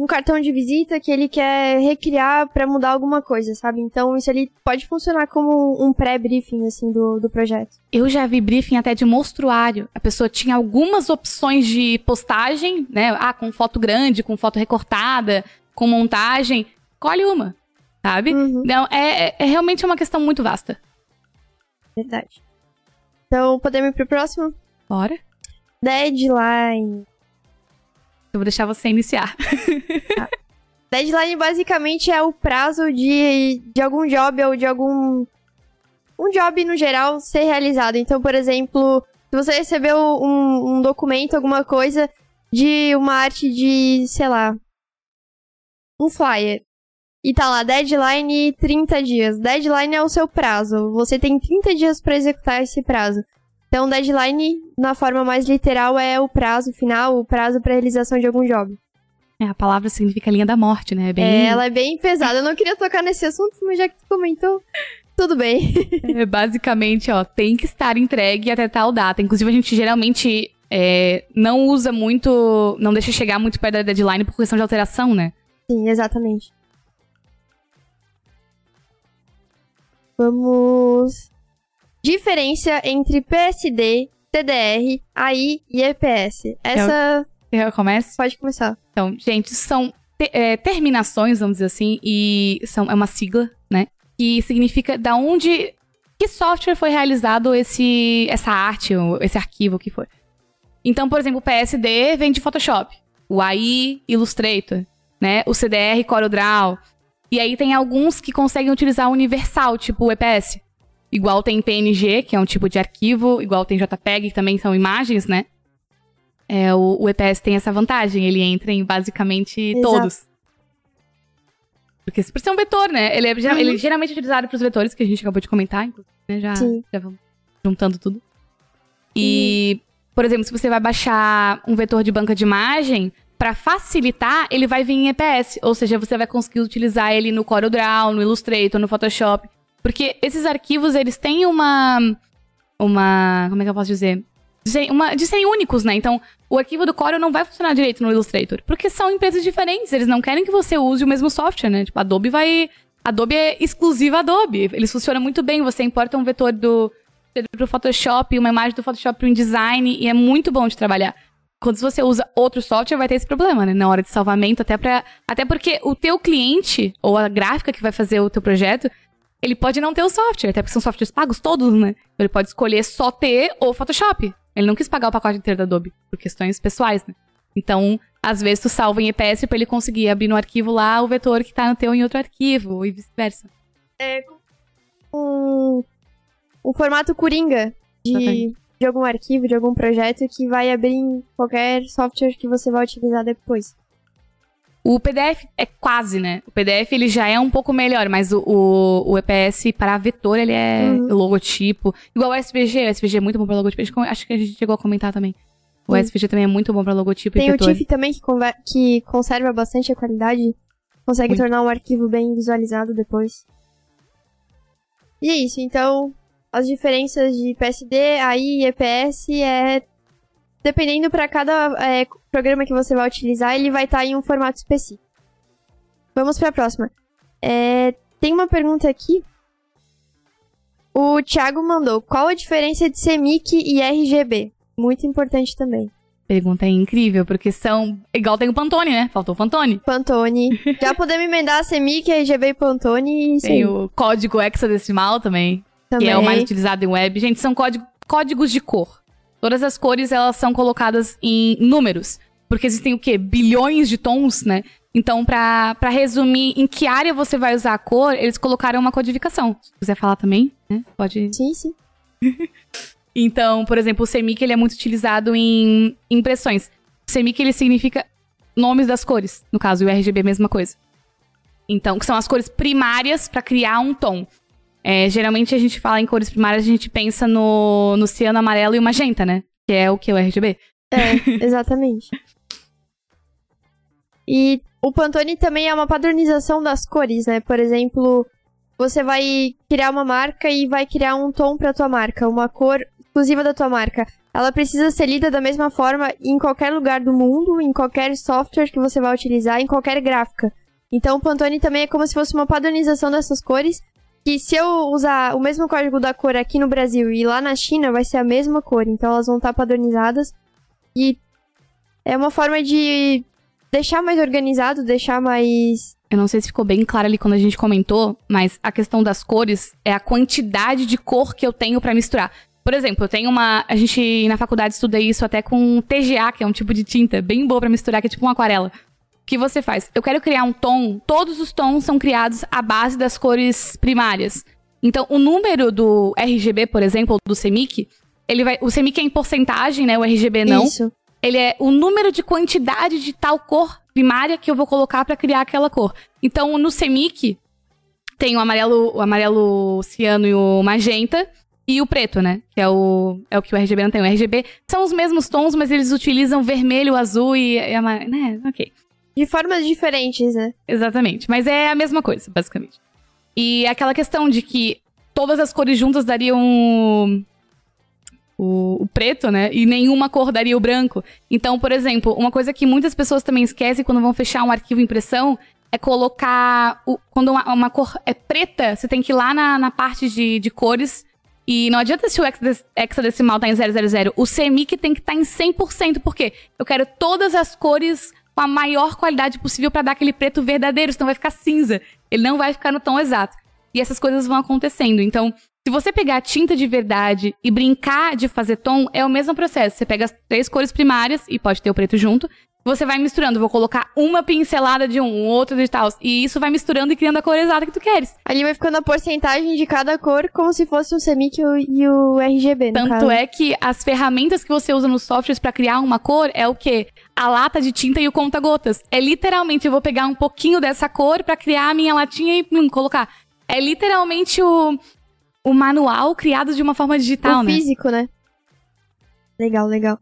um cartão de visita que ele quer recriar para mudar alguma coisa, sabe? Então isso ali pode funcionar como um pré-briefing, assim, do, do projeto. Eu já vi briefing até de monstruário. A pessoa tinha algumas opções de postagem, né? Ah, com foto grande, com foto recortada, com montagem. Escolhe uma, sabe? Uhum. Então, é, é, é realmente uma questão muito vasta. Verdade. Então, podemos ir pro próximo? Bora. Deadline. Eu vou deixar você iniciar. Tá. Deadline basicamente é o prazo de, de algum job ou de algum. Um job no geral ser realizado. Então, por exemplo, se você recebeu um, um documento, alguma coisa de uma arte de, sei lá, um flyer. E tá lá, deadline 30 dias. Deadline é o seu prazo. Você tem 30 dias para executar esse prazo. Então, deadline, na forma mais literal, é o prazo final, o prazo para realização de algum job. É, a palavra significa linha da morte, né? É, bem... é, ela é bem pesada. Eu não queria tocar nesse assunto, mas já que tu comentou, tudo bem. é, basicamente, ó, tem que estar entregue até tal data. Inclusive, a gente geralmente é, não usa muito, não deixa chegar muito perto da deadline por questão de alteração, né? Sim, exatamente. Vamos. Diferença entre PSD, TDR, AI e EPS. Essa. Eu, eu começo? Pode começar. Então, gente, são te, é, terminações, vamos dizer assim, e são, é uma sigla, né? Que significa da onde. Que software foi realizado esse, essa arte, esse arquivo que foi. Então, por exemplo, o PSD vem de Photoshop. O AI, Illustrator né? O CDR, CorelDRAW. E aí tem alguns que conseguem utilizar o universal, tipo o EPS. Igual tem PNG, que é um tipo de arquivo, igual tem JPEG, que também são imagens, né? É, o, o EPS tem essa vantagem, ele entra em basicamente Exato. todos. Porque por ser um vetor, né? Ele é, uhum. ele é geralmente utilizado para os vetores, que a gente acabou de comentar, né? Já, já vamos juntando tudo. E, por exemplo, se você vai baixar um vetor de banca de imagem, para facilitar, ele vai vir em EPS. Ou seja, você vai conseguir utilizar ele no CorelDRAW, no Illustrator, no Photoshop. Porque esses arquivos, eles têm uma... Uma... Como é que eu posso dizer? De, uma, de serem únicos, né? Então, o arquivo do Corel não vai funcionar direito no Illustrator. Porque são empresas diferentes. Eles não querem que você use o mesmo software, né? Tipo, Adobe vai... Adobe é exclusiva Adobe. Eles funcionam muito bem. Você importa um vetor do, do Photoshop, uma imagem do Photoshop para um design, e é muito bom de trabalhar quando você usa outro software, vai ter esse problema, né? Na hora de salvamento, até para Até porque o teu cliente, ou a gráfica que vai fazer o teu projeto, ele pode não ter o software, até porque são softwares pagos todos, né? Ele pode escolher só ter o Photoshop. Ele não quis pagar o pacote inteiro da Adobe, por questões pessoais, né? Então, às vezes tu salva em EPS para ele conseguir abrir no arquivo lá o vetor que tá no teu em outro arquivo, e vice-versa. É um, um formato Coringa de, de algum arquivo, de algum projeto que vai abrir em qualquer software que você vai utilizar depois. O PDF é quase, né? O PDF ele já é um pouco melhor, mas o, o, o EPS para vetor ele é uhum. logotipo. Igual o SVG, o SVG é muito bom para logotipo. Acho que a gente chegou a comentar também. O uhum. SVG também é muito bom para logotipo Tem e vetor. Tem o TIFF também que, que conserva bastante a qualidade. Consegue muito. tornar um arquivo bem visualizado depois. E é isso, então as diferenças de PSD, AI e EPS é dependendo para cada é, programa que você vai utilizar, ele vai estar tá em um formato específico. Vamos para a próxima. É, tem uma pergunta aqui. O Thiago mandou: qual a diferença de CMYK e RGB? Muito importante também. Pergunta incrível, porque são. Igual tem o Pantone, né? Faltou o Pantone. Pantone. Já podemos emendar CMYK, RGB e Pantone e. Tem o código hexadecimal também. Também. que é o mais utilizado em web. Gente, são código, códigos de cor. Todas as cores, elas são colocadas em números. Porque existem o quê? Bilhões de tons, né? Então, para resumir em que área você vai usar a cor, eles colocaram uma codificação. Se quiser falar também, né? Pode. Sim, sim. Então, por exemplo, o CMYK ele é muito utilizado em impressões. O ele significa nomes das cores, no caso, e o RGB é a mesma coisa. Então, que são as cores primárias para criar um tom. É, geralmente a gente fala em cores primárias, a gente pensa no, no ciano amarelo e o magenta, né? Que é o que? O RGB? É, exatamente. e o Pantone também é uma padronização das cores, né? Por exemplo, você vai criar uma marca e vai criar um tom para tua marca, uma cor exclusiva da tua marca. Ela precisa ser lida da mesma forma em qualquer lugar do mundo, em qualquer software que você vai utilizar, em qualquer gráfica. Então o Pantone também é como se fosse uma padronização dessas cores, que se eu usar o mesmo código da cor aqui no Brasil e lá na China, vai ser a mesma cor. Então elas vão estar padronizadas. E é uma forma de deixar mais organizado, deixar mais. Eu não sei se ficou bem claro ali quando a gente comentou, mas a questão das cores é a quantidade de cor que eu tenho para misturar. Por exemplo, eu tenho uma. A gente na faculdade estuda isso até com TGA, que é um tipo de tinta bem boa para misturar, que é tipo uma aquarela. Que você faz? Eu quero criar um tom, todos os tons são criados à base das cores primárias. Então, o número do RGB, por exemplo, do CMYK, ele vai. O CMYK é em porcentagem, né? O RGB não. Isso. Ele é o número de quantidade de tal cor primária que eu vou colocar para criar aquela cor. Então, no CMYK, tem o amarelo, o amarelo ciano e o magenta. E o preto, né? Que é o, é o que o RGB não tem. O RGB são os mesmos tons, mas eles utilizam vermelho, azul e, e amarelo. Né? Ok. De formas diferentes, né? Exatamente. Mas é a mesma coisa, basicamente. E aquela questão de que todas as cores juntas dariam o, o, preto, né? E nenhuma cor daria o branco. Então, por exemplo, uma coisa que muitas pessoas também esquecem quando vão fechar um arquivo impressão é colocar. O, quando uma, uma, cor é preta, você tem que ir lá na, na parte de, de cores e não adianta se o hexadecimal tá em 000, o CMYK tem que estar tá em 100%, porque eu quero todas as cores com a maior qualidade possível para dar aquele preto verdadeiro, senão vai ficar cinza. Ele não vai ficar no tom exato. E essas coisas vão acontecendo. Então, se você pegar a tinta de verdade e brincar de fazer tom, é o mesmo processo. Você pega as três cores primárias, e pode ter o preto junto, você vai misturando. Vou colocar uma pincelada de um, outro de tal. E isso vai misturando e criando a cor exata que tu queres. Ali vai ficando a porcentagem de cada cor como se fosse o CMYK e o RGB, Tanto caso. é que as ferramentas que você usa nos softwares para criar uma cor é o quê? A lata de tinta e o conta-gotas. É literalmente, eu vou pegar um pouquinho dessa cor para criar a minha latinha e hum, colocar. É literalmente o, o manual criado de uma forma digital, o né? físico, né? Legal, legal.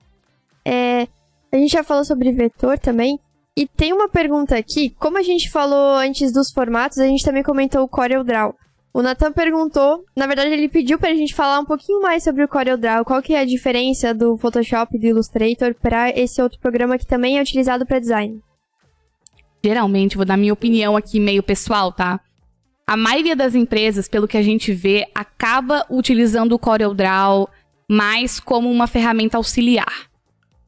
É, a gente já falou sobre vetor também. E tem uma pergunta aqui, como a gente falou antes dos formatos, a gente também comentou o CorelDRAW. O Nathan perguntou, na verdade ele pediu pra gente falar um pouquinho mais sobre o CorelDRAW, qual que é a diferença do Photoshop e do Illustrator para esse outro programa que também é utilizado para design. Geralmente, vou dar minha opinião aqui meio pessoal, tá? A maioria das empresas, pelo que a gente vê, acaba utilizando o CorelDRAW mais como uma ferramenta auxiliar.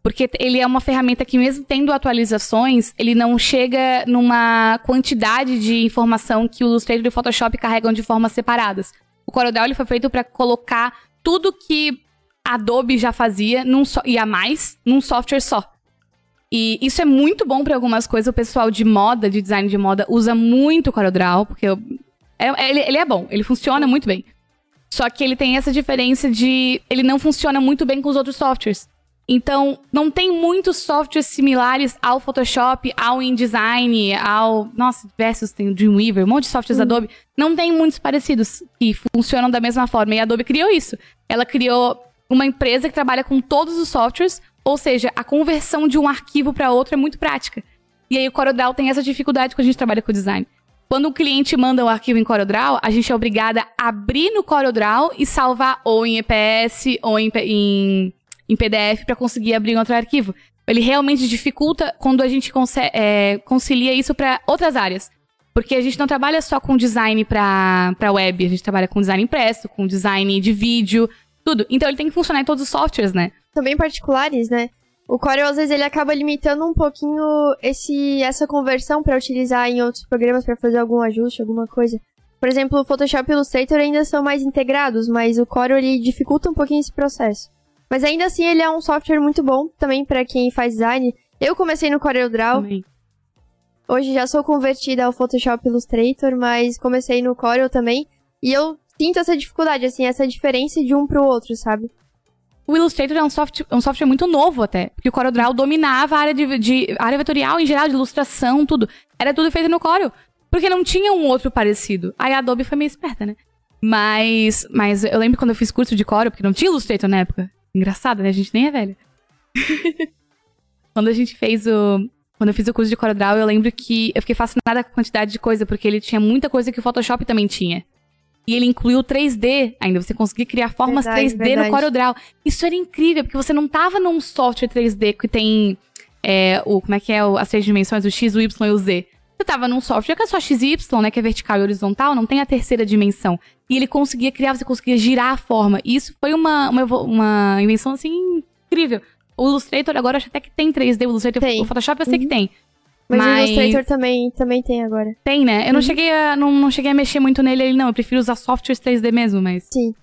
Porque ele é uma ferramenta que, mesmo tendo atualizações, ele não chega numa quantidade de informação que o Illustrator e o Photoshop carregam de formas separadas. O CorelDRAW foi feito para colocar tudo que a Adobe já fazia num so e a mais num software só. E isso é muito bom para algumas coisas. O pessoal de moda, de design de moda, usa muito o CorelDRAW, porque eu, é, ele, ele é bom, ele funciona muito bem. Só que ele tem essa diferença de ele não funciona muito bem com os outros softwares. Então, não tem muitos softwares similares ao Photoshop, ao InDesign, ao. Nossa, diversos, tem o Dreamweaver, um monte de softwares da Adobe. Não tem muitos parecidos que funcionam da mesma forma. E a Adobe criou isso. Ela criou uma empresa que trabalha com todos os softwares, ou seja, a conversão de um arquivo para outro é muito prática. E aí o CorelDRAW tem essa dificuldade quando a gente trabalha com design. Quando o cliente manda um arquivo em CorelDRAW, a gente é obrigada a abrir no CorelDRAW e salvar ou em EPS ou em, em em PDF para conseguir abrir outro arquivo. Ele realmente dificulta quando a gente é, concilia isso para outras áreas. Porque a gente não trabalha só com design para web, a gente trabalha com design impresso, com design de vídeo, tudo. Então ele tem que funcionar em todos os softwares, né? Também particulares, né? O Corel, às vezes, ele acaba limitando um pouquinho esse, essa conversão para utilizar em outros programas para fazer algum ajuste, alguma coisa. Por exemplo, o Photoshop e o Illustrator ainda são mais integrados, mas o Corel, ele dificulta um pouquinho esse processo. Mas ainda assim, ele é um software muito bom também para quem faz design. Eu comecei no CorelDRAW. Hoje já sou convertida ao Photoshop Illustrator, mas comecei no Corel também. E eu sinto essa dificuldade, assim, essa diferença de um pro outro, sabe? o Illustrator é um, soft, um software muito novo até. Porque o CorelDRAW dominava a área, de, de, área vetorial em geral, de ilustração, tudo. Era tudo feito no Corel. Porque não tinha um outro parecido. Aí a Adobe foi meio esperta, né? Mas, mas eu lembro quando eu fiz curso de Corel, porque não tinha Illustrator na época. Engraçado, né? A gente nem é velho. quando a gente fez o... Quando eu fiz o curso de CorelDRAW, eu lembro que eu fiquei fascinada com a quantidade de coisa, porque ele tinha muita coisa que o Photoshop também tinha. E ele incluiu 3D ainda. Você conseguia criar formas Verdade, 3D verdade. no CorelDRAW. Isso era incrível, porque você não tava num software 3D que tem é, o, como é que é, o- as três dimensões, o X, o Y e o Z. Você tava num software que é só X e Y, né, que é vertical e horizontal, não tem a terceira dimensão. E ele conseguia criar, você conseguia girar a forma. E isso foi uma, uma, uma invenção, assim, incrível. O Illustrator agora acho até que tem 3D, o Illustrator, Tem. o Photoshop eu sei que Uhum. tem. Mas, Mas- o Illustrator também, também tem agora. Tem, né? Eu não Uhum. cheguei a, não, não cheguei a mexer muito nele, ele não. Eu prefiro usar softwares 3D mesmo, mas... Sim.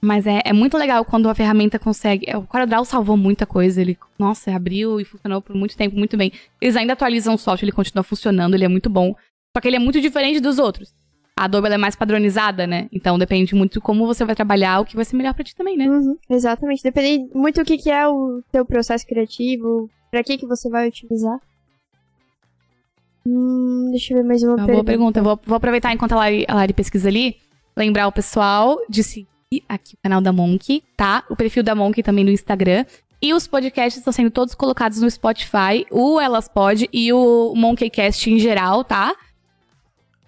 Mas é, é muito legal quando a ferramenta consegue. é, O CorelDRAW salvou muita coisa. Ele, nossa, abriu e funcionou por muito tempo, muito bem. Eles ainda atualizam o software, ele continua funcionando, ele é muito bom. Só que ele é muito diferente dos outros. A Adobe é mais padronizada, né? Então depende muito de como você vai trabalhar, o que vai ser melhor pra ti também, né? Uhum, exatamente. Depende muito do que, que é o teu processo criativo, pra que, que você vai utilizar. Hum, deixa eu ver mais uma, Uma boa pergunta. Eu vou, vou aproveitar enquanto a Lari, a Lari pesquisa ali, lembrar o pessoal de seguir aqui o canal da Monk, tá? O perfil da Monk também no Instagram. E os podcasts estão sendo todos colocados no Spotify, o Elas Pod e o Monkeycast em geral, tá?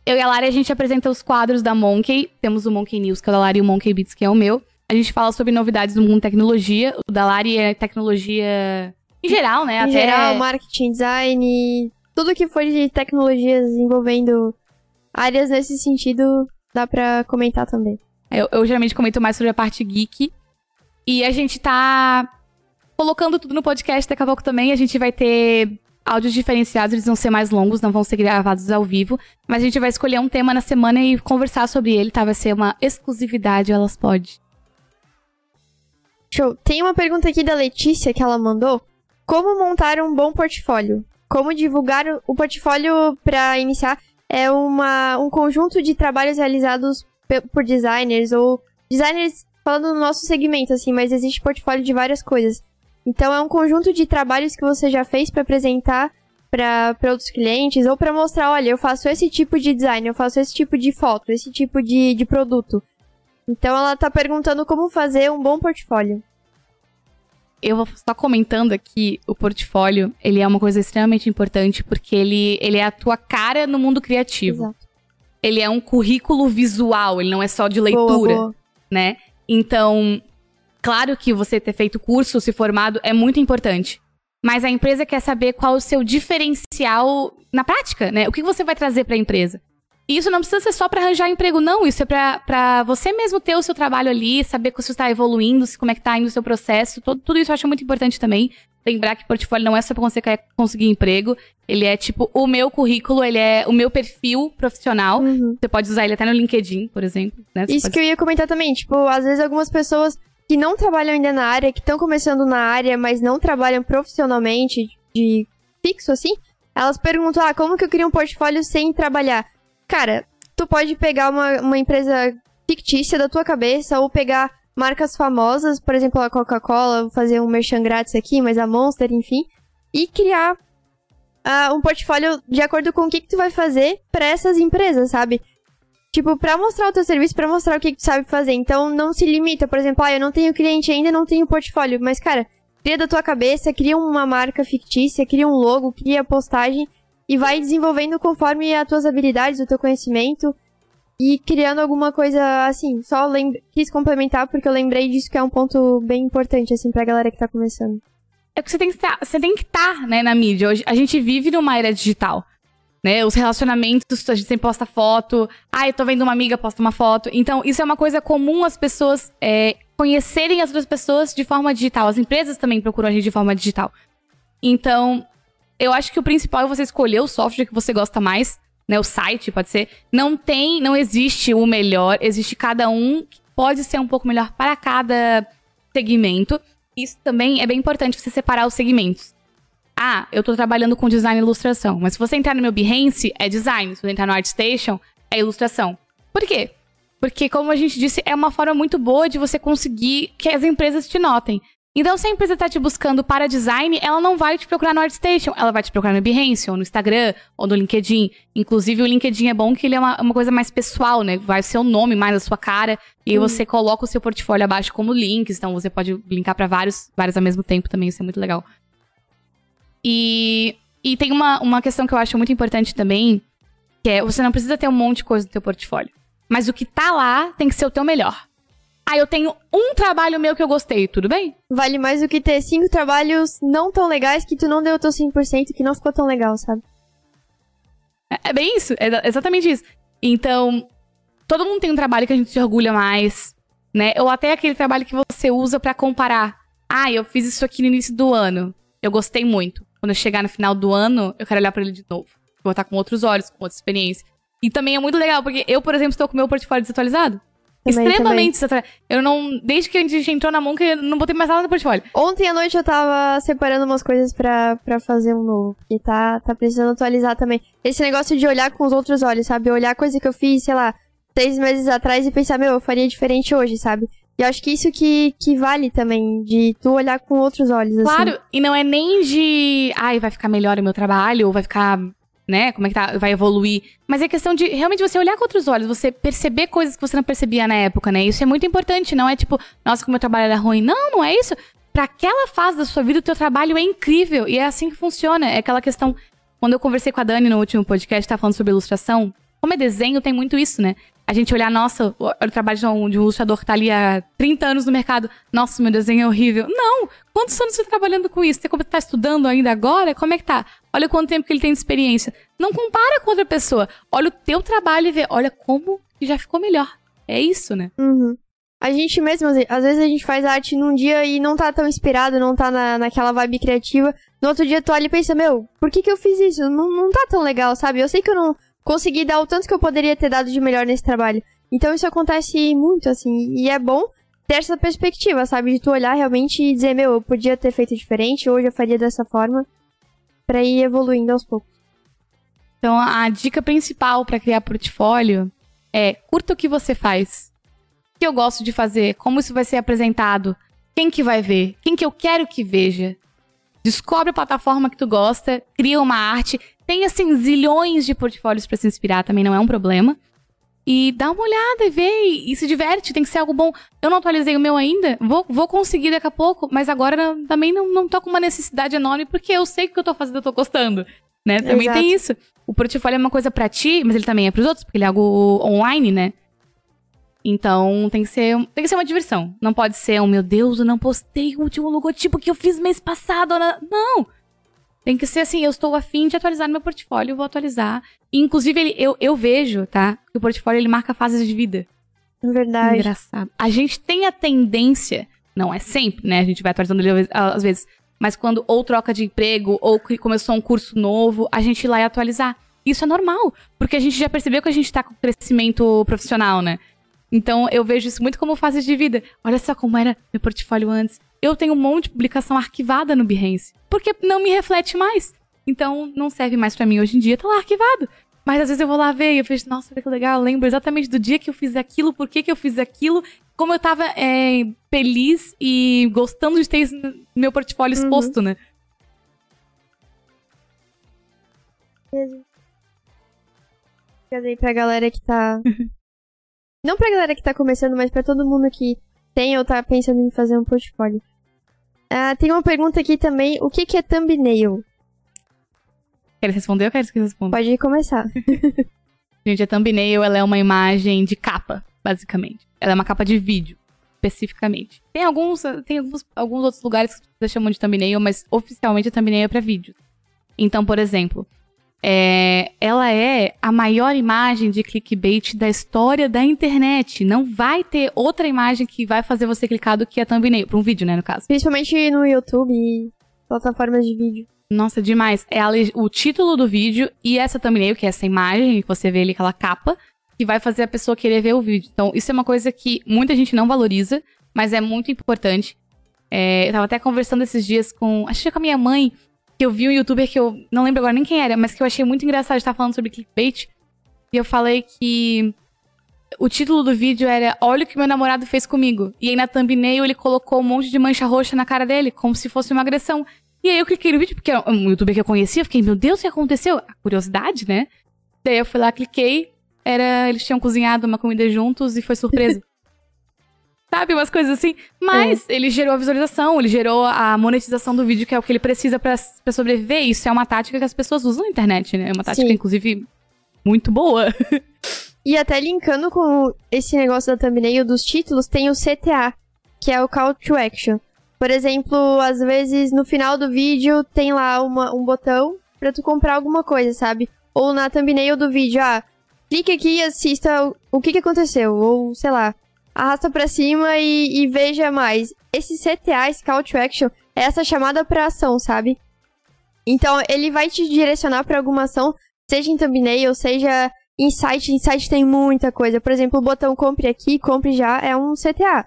Eu e a Lari, a gente apresenta os quadros da Monkey. Temos o Monkey News, que é o da Lari, e o Monkey Beats, que é o meu. A gente fala sobre novidades do mundo tecnologia. O da Lari é tecnologia em geral, né? Em Até geral, marketing, design, tudo que for de tecnologias envolvendo áreas nesse sentido, dá pra comentar também. Eu, eu geralmente comento mais sobre a parte geek. E a gente tá colocando tudo no podcast daqui a pouco também. A gente vai ter áudios diferenciados, eles vão ser mais longos, não vão ser gravados ao vivo. Mas a gente vai escolher um tema na semana e conversar sobre ele, tá? Vai ser uma exclusividade, elas podem. Show. Tem uma pergunta aqui da Letícia que ela mandou. Como montar um bom portfólio? Como divulgar o- portfólio para iniciar? É uma, um conjunto de trabalhos realizados por designers ou designers falando no nosso segmento, assim, mas existe portfólio de várias coisas. Então é um conjunto de trabalhos que você já fez para apresentar para outros clientes ou para mostrar, olha, eu faço esse tipo de design, eu faço esse tipo de foto, esse tipo de, de produto. Então ela tá perguntando como fazer um bom portfólio. Eu vou só comentando aqui, o portfólio, ele é uma coisa extremamente importante porque ele, ele é a tua cara no mundo criativo. Exato. Ele é um currículo visual, ele não é só de leitura. Boa, boa. né? Então, claro que você ter feito curso, se formado, é muito importante. Mas a empresa quer saber qual o seu diferencial na prática, né? O que você vai trazer para a empresa. E isso não precisa ser só para arranjar emprego, não. Isso é para você mesmo ter o seu trabalho ali, saber se você está evoluindo, se como é que tá indo o seu processo. Todo, tudo isso eu acho muito importante também. Lembrar que portfólio não é só para você conseguir emprego. Ele é tipo o meu currículo, ele é o meu perfil profissional. Uhum. Você pode usar ele até no LinkedIn, por exemplo. Né? Isso pode que eu ia comentar também, tipo, às vezes algumas pessoas que não trabalham ainda na área, que estão começando na área, mas não trabalham profissionalmente, de fixo assim, elas perguntam, ah, como que eu crio um portfólio sem trabalhar? Cara, tu pode pegar uma, uma empresa fictícia da tua cabeça, ou pegar marcas famosas, por exemplo, a Coca-Cola, vou fazer um merchan grátis aqui, mas a Monster, enfim, e criar ah, um portfólio de acordo com o que, que tu vai fazer para essas empresas, sabe? Tipo, pra mostrar o teu serviço, pra mostrar o que, que tu sabe fazer. Então, não se limita, por exemplo, ah, eu não tenho cliente ainda, não tenho portfólio. Mas, cara, cria da tua cabeça, cria uma marca fictícia, cria um logo, cria postagem e vai desenvolvendo conforme as tuas habilidades, o teu conhecimento e criando alguma coisa assim. Só lem- quis complementar porque eu lembrei disso que é um ponto bem importante, assim, pra galera que tá começando. É que você tem que estar, você tem que estar, né, na mídia. Hoje a gente vive numa era digital, né? Os relacionamentos, a gente sempre posta foto. Ah, eu tô vendo uma amiga posta uma foto. Então, isso é uma coisa comum as pessoas é, conhecerem as outras pessoas de forma digital. As empresas também procuram a gente de forma digital. Então, eu acho que o principal é você escolher o software que você gosta mais, né? O site, pode ser. Não tem, não existe o melhor, existe cada um pode ser um pouco melhor para cada segmento. Isso também é bem importante você separar os segmentos. Ah, eu tô trabalhando com design e ilustração, mas se você entrar no meu Behance, é design. Se você entrar no ArtStation, é ilustração. Por quê? Porque, como a gente disse, é uma forma muito boa de você conseguir que as empresas te notem. Então, se a empresa está te buscando para design, ela não vai te procurar no ArtStation, ela vai te procurar no Behance, ou no Instagram, ou no LinkedIn. Inclusive, o LinkedIn é bom que ele é uma, uma coisa mais pessoal, né? Vai o seu nome mais a sua cara, e uhum. você coloca o seu portfólio abaixo como links, então você pode linkar para vários, vários ao mesmo tempo também, isso é muito legal. E, e tem uma, uma questão que eu acho muito importante também, que é você não precisa ter um monte de coisa no teu portfólio. Mas o que tá lá tem que ser o teu melhor. Ah, eu tenho um trabalho meu que eu gostei, tudo bem? Vale mais do que ter cinco trabalhos não tão legais que tu não deu o teu 100%, que não ficou tão legal, sabe? É, é bem isso, é exatamente isso. Então, todo mundo tem um trabalho que a gente se orgulha mais, né? Ou até aquele trabalho que você usa para comparar. Ah, eu fiz isso aqui no início do ano. Eu gostei muito. Quando eu chegar no final do ano, eu quero olhar para ele de novo. Vou estar com outros olhos, com outra experiência. E também é muito legal, porque eu, por exemplo, estou com o meu portfólio desatualizado. Também, Extremamente também. Eu não. Desde que a gente entrou na Monk, eu não botei mais nada no portfólio. Ontem à noite eu tava separando umas coisas pra, pra fazer um novo. Porque tá, tá precisando atualizar também. Esse negócio de olhar com os outros olhos, sabe? Olhar coisa que eu fiz, sei lá, seis meses atrás e pensar, meu, eu faria diferente hoje, sabe? E eu acho que isso que, que vale também, de tu olhar com outros olhos, assim. Claro, e não é nem de, ai, vai ficar melhor o meu trabalho, ou vai ficar né? Como é que tá, vai evoluir. Mas é questão de realmente você olhar com outros olhos, você perceber coisas que você não percebia na época, né? Isso é muito importante, não é tipo, nossa, como meu trabalho era ruim. Não, não é isso. Para aquela fase da sua vida, o teu trabalho é incrível. E é assim que funciona. É aquela questão. Quando eu conversei com a Dani no último podcast, tá falando sobre ilustração. Como é desenho, tem muito isso, né? a gente olhar, nossa, o trabalho de um, ilustrador que tá ali há 30 anos no mercado, nossa, meu desenho é horrível. Não! Quantos anos você tá trabalhando com isso? Você tá estudando ainda agora? Como é que tá? Olha quanto tempo que ele tem de experiência. Não compara com outra pessoa. Olha o teu trabalho e vê, olha como que já ficou melhor. É isso, né? Uhum. A gente mesmo, às vezes a gente faz arte num dia e não tá tão inspirado, não tá na, naquela vibe criativa. No outro dia tu olha e pensa, meu, por que que eu fiz isso? Não, não tá tão legal, sabe? Eu sei que eu não, consegui dar o tanto que eu poderia ter dado de melhor nesse trabalho. Então isso acontece muito, assim, e é bom ter essa perspectiva, sabe? De tu olhar realmente e dizer, meu, eu podia ter feito diferente, hoje eu faria dessa forma, para ir evoluindo aos poucos. Então a dica principal para criar portfólio é curta o que você faz. O que eu gosto de fazer, como isso vai ser apresentado, quem que vai ver, quem que eu quero que veja. Descobre a plataforma que tu gosta, cria uma arte tem, assim, zilhões de portfólios para se inspirar, também não é um problema. E dá uma olhada e vê e, se diverte, tem que ser algo bom. Eu não atualizei o meu ainda, vou, vou conseguir daqui a pouco, mas agora também não, não tô com uma necessidade enorme, porque eu sei que o que eu tô fazendo eu tô gostando. Né? Também Exato. tem isso. O portfólio é uma coisa para ti, mas ele também é pros outros, porque ele é algo online, né? Então tem que ser, tem que ser uma diversão. Não pode ser um, meu Deus, eu não postei o último logotipo que eu fiz mês passado. Não! Tem que ser assim, eu estou afim de atualizar no meu portfólio, vou atualizar. E, inclusive, ele, eu, eu vejo, tá? Que o portfólio ele marca fases de vida. É verdade. Engraçado. A gente tem a tendência, não é sempre, né? A gente vai atualizando ele às vezes. Mas quando ou troca de emprego, ou que começou um curso novo, a gente ir lá e atualizar. Isso é normal, porque a gente já percebeu que a gente tá com crescimento profissional, né? Então eu vejo isso muito como fases de vida. Olha só como era meu portfólio antes eu tenho um monte de publicação arquivada no Behance. Porque não me reflete mais. Então, não serve mais para mim hoje em dia, tá lá arquivado. Mas às vezes eu vou lá ver e eu vejo, nossa, que legal, eu lembro exatamente do dia que eu fiz aquilo, por que, que eu fiz aquilo, como eu tava é, feliz e gostando de ter isso no meu portfólio uhum. exposto, né? Cadê pra galera que tá. Não pra galera que tá começando, mas pra todo mundo que tem ou tá pensando em fazer um portfólio. Ah, tem uma pergunta aqui também. O que, que é thumbnail? Quer responder ou quer que responda? Pode começar. Gente, a thumbnail ela é uma imagem de capa, basicamente. Ela é uma capa de vídeo, especificamente. Tem alguns, tem alguns, alguns outros lugares que vocês chamam de thumbnail, mas oficialmente a thumbnail é pra vídeo. Então, por exemplo, é, ela é a maior imagem de clickbait da história da internet. Não vai ter outra imagem que vai fazer você clicar do que a thumbnail. Pra um vídeo, né, no caso. Principalmente no YouTube e plataformas de vídeo. Nossa, demais. É a, o título do vídeo e essa thumbnail, que é essa imagem que você vê ali, aquela capa, que vai fazer a pessoa querer ver o vídeo. Então, isso é uma coisa que muita gente não valoriza, mas é muito importante. É, eu tava até conversando esses dias com. Acho que com a minha mãe que eu vi um youtuber que eu não lembro agora nem quem era, mas que eu achei muito engraçado estar falando sobre clickbait. E eu falei que o título do vídeo era Olha o que meu namorado fez comigo. E aí na thumbnail ele colocou um monte de mancha roxa na cara dele, como se fosse uma agressão. E aí eu cliquei no vídeo, porque é um youtuber que eu conhecia, fiquei, meu Deus, o que aconteceu? A curiosidade, né? Daí eu fui lá, cliquei, era. Eles tinham cozinhado uma comida juntos e foi surpresa. Sabe, umas coisas assim. Mas é. ele gerou a visualização, ele gerou a monetização do vídeo, que é o que ele precisa para sobreviver. Isso é uma tática que as pessoas usam na internet, né? É uma tática, Sim. inclusive, muito boa. E até linkando com esse negócio da thumbnail dos títulos, tem o CTA, que é o Call to Action. Por exemplo, às vezes no final do vídeo tem lá uma, um botão para tu comprar alguma coisa, sabe? Ou na thumbnail do vídeo, ah, clique aqui e assista o, o que, que aconteceu. Ou, sei lá, arrasta pra cima e, e veja mais. Esse CTA, esse Call to Action, é essa chamada pra ação, sabe? Então, ele vai te direcionar para alguma ação, seja em thumbnail, seja em site. Em site tem muita coisa. Por exemplo, o botão compre aqui, compre já, é um CTA.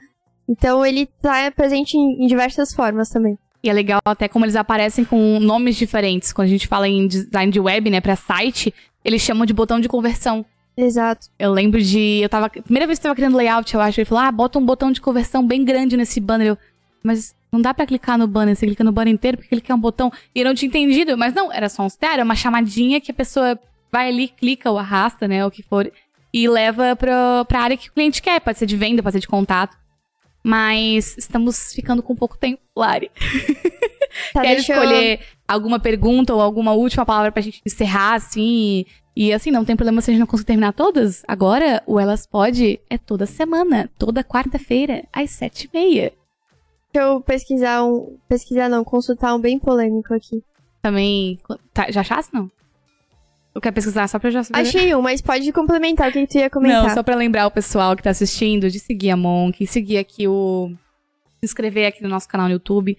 Então, ele tá presente em, em diversas formas também. E é legal até como eles aparecem com nomes diferentes. Quando a gente fala em design de web, né, pra site, eles chamam de botão de conversão. Exato. Eu lembro de. Eu tava. Primeira vez que eu tava criando layout, eu acho. Ele falou: ah, bota um botão de conversão bem grande nesse banner. Eu, mas não dá para clicar no banner, você clica no banner inteiro porque ele quer um botão. E eu não tinha entendido, mas não, era só um stare, uma chamadinha que a pessoa vai ali, clica ou arrasta, né, o que for, e leva pra, pra área que o cliente quer. Pode ser de venda, pode ser de contato. Mas estamos ficando com pouco tempo, Lari. Tá, Quer escolher alguma pergunta ou alguma última palavra pra gente encerrar, assim? E assim, não tem problema se a gente não conseguir terminar todas. Agora, o Elas Pode é toda semana, toda quarta-feira, às sete e meia. Deixa eu pesquisar um. Pesquisar não, consultar um bem polêmico aqui. Também. Tá, já achasse, não? Eu quero pesquisar só pra já saber. Achei um, mas pode complementar o que tu ia comentar. Não, só pra lembrar o pessoal que tá assistindo de seguir a Monk, seguir aqui o. Se inscrever aqui no nosso canal no YouTube.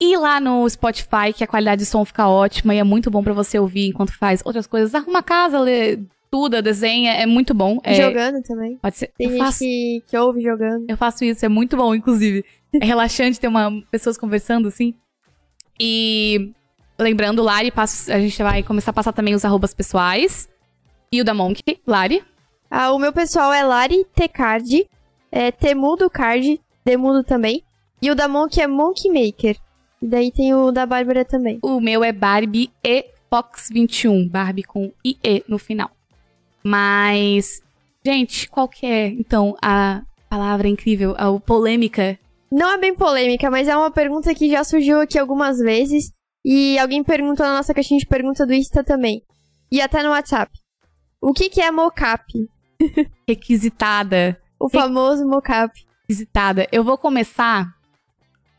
E lá no Spotify, que a qualidade de som fica ótima e é muito bom para você ouvir enquanto faz outras coisas. Arruma a casa, lê, tudo, desenha, é muito bom. É... Jogando também. Pode ser. Tem eu gente faço... que, que ouve jogando. Eu faço isso, é muito bom, inclusive. É relaxante ter uma, pessoas conversando assim. E lembrando, Lari, a gente vai começar a passar também os arrobas pessoais. E o da Monk, Lari. Ah, o meu pessoal é Lari Tcard, é Temudo Card, Demudo também. E o da Monk é Monk Maker. E daí tem o da Bárbara também. O meu é Barbie e Fox 21. Barbie com IE no final. Mas, gente, qual que é, então, a palavra incrível, a polêmica? Não é bem polêmica, mas é uma pergunta que já surgiu aqui algumas vezes. E alguém perguntou na nossa caixinha de pergunta do Insta também. E até no WhatsApp. O que, que é mocap? Requisitada. O famoso mocap. Requisitada. Eu vou começar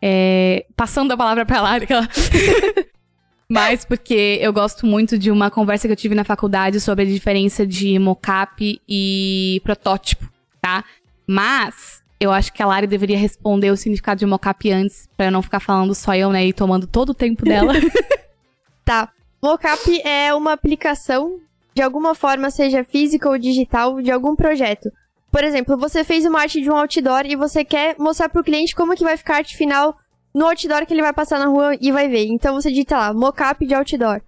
é, passando a palavra pra Lara. Mas porque eu gosto muito de uma conversa que eu tive na faculdade sobre a diferença de mocap e protótipo, tá? Mas eu acho que a Lari deveria responder o significado de mocap antes, pra eu não ficar falando só eu, né, e tomando todo o tempo dela. tá. Mocap é uma aplicação, de alguma forma, seja física ou digital, de algum projeto. Por exemplo, você fez uma arte de um outdoor e você quer mostrar pro cliente como que vai ficar a arte final no outdoor que ele vai passar na rua e vai ver. Então você digita lá, mockup de outdoor.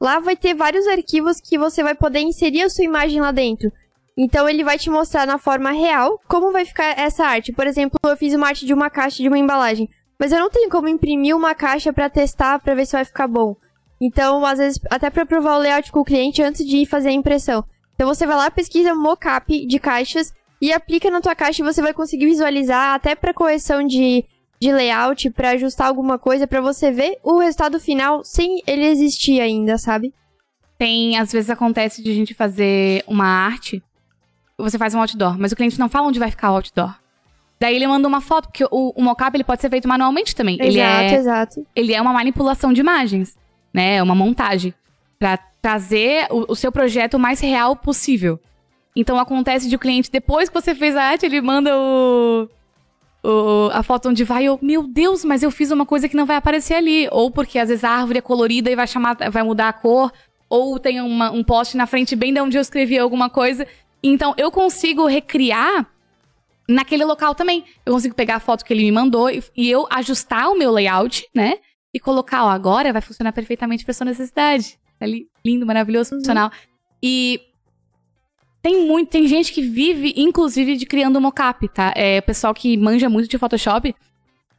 Lá vai ter vários arquivos que você vai poder inserir a sua imagem lá dentro. Então ele vai te mostrar na forma real como vai ficar essa arte. Por exemplo, eu fiz uma arte de uma caixa de uma embalagem, mas eu não tenho como imprimir uma caixa para testar para ver se vai ficar bom. Então, às vezes, até para provar o layout com o cliente antes de fazer a impressão. Então você vai lá, pesquisa mockup de caixas e aplica na tua caixa e você vai conseguir visualizar até para correção de, de layout, para ajustar alguma coisa, para você ver o resultado final sem ele existir ainda, sabe? Tem, às vezes acontece de a gente fazer uma arte, você faz um outdoor, mas o cliente não fala onde vai ficar o outdoor. Daí ele manda uma foto, porque o, o mockup ele pode ser feito manualmente também. Exato, ele é, exato. Ele é uma manipulação de imagens, né? É uma montagem. Pra trazer o, o seu projeto o mais real possível. Então acontece de o cliente, depois que você fez a arte, ele manda o, o, a foto onde vai, eu, meu Deus, mas eu fiz uma coisa que não vai aparecer ali. Ou porque às vezes a árvore é colorida e vai chamar, vai mudar a cor. Ou tem uma, um poste na frente bem de onde eu escrevi alguma coisa. Então eu consigo recriar naquele local também. Eu consigo pegar a foto que ele me mandou e, e eu ajustar o meu layout, né? E colocar, ó, agora vai funcionar perfeitamente para sua necessidade. Tá lindo, maravilhoso, uhum. funcional. E tem muito, tem gente que vive, inclusive, de criando mocap, tá? É, o pessoal que manja muito de Photoshop,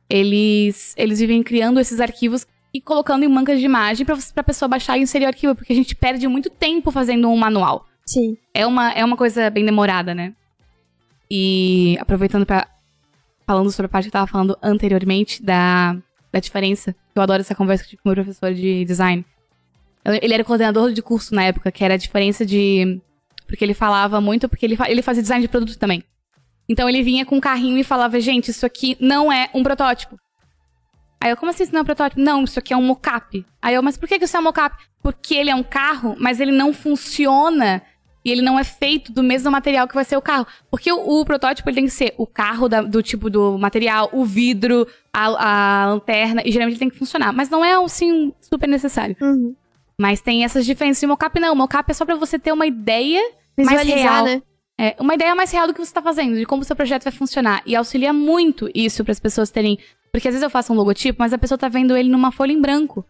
eles, eles vivem criando esses arquivos e colocando em mancas de imagem pra, pra pessoa baixar e inserir o arquivo, porque a gente perde muito tempo fazendo um manual. Sim. É uma, é uma coisa bem demorada, né? E aproveitando pra. Falando sobre a parte que eu tava falando anteriormente da, da diferença. Eu adoro essa conversa que eu tive com o meu professor de design. Ele era coordenador de curso na época, que era a diferença de. Porque ele falava muito, porque ele, ele fazia design de produto também. Então ele vinha com um carrinho e falava, gente, isso aqui não é um protótipo. Aí eu, como assim isso não é um protótipo? Não, isso aqui é um mocap. Aí eu, mas por que isso é um mocap? Porque ele é um carro, mas ele não funciona e ele não é feito do mesmo material que vai ser o carro. Porque o, o protótipo tem que ser o carro da, do tipo do material, o vidro, a, a, lanterna, e geralmente ele tem que funcionar. Mas não é assim super necessário. Uhum. Mas tem essas diferenças. E mocap não. Mocap é só pra você ter uma ideia mais real. né? É, uma ideia mais real do que você tá fazendo, de como o seu projeto vai funcionar. E auxilia muito isso para as pessoas terem. Porque às vezes eu faço um logotipo, mas a pessoa tá vendo ele numa folha em branco.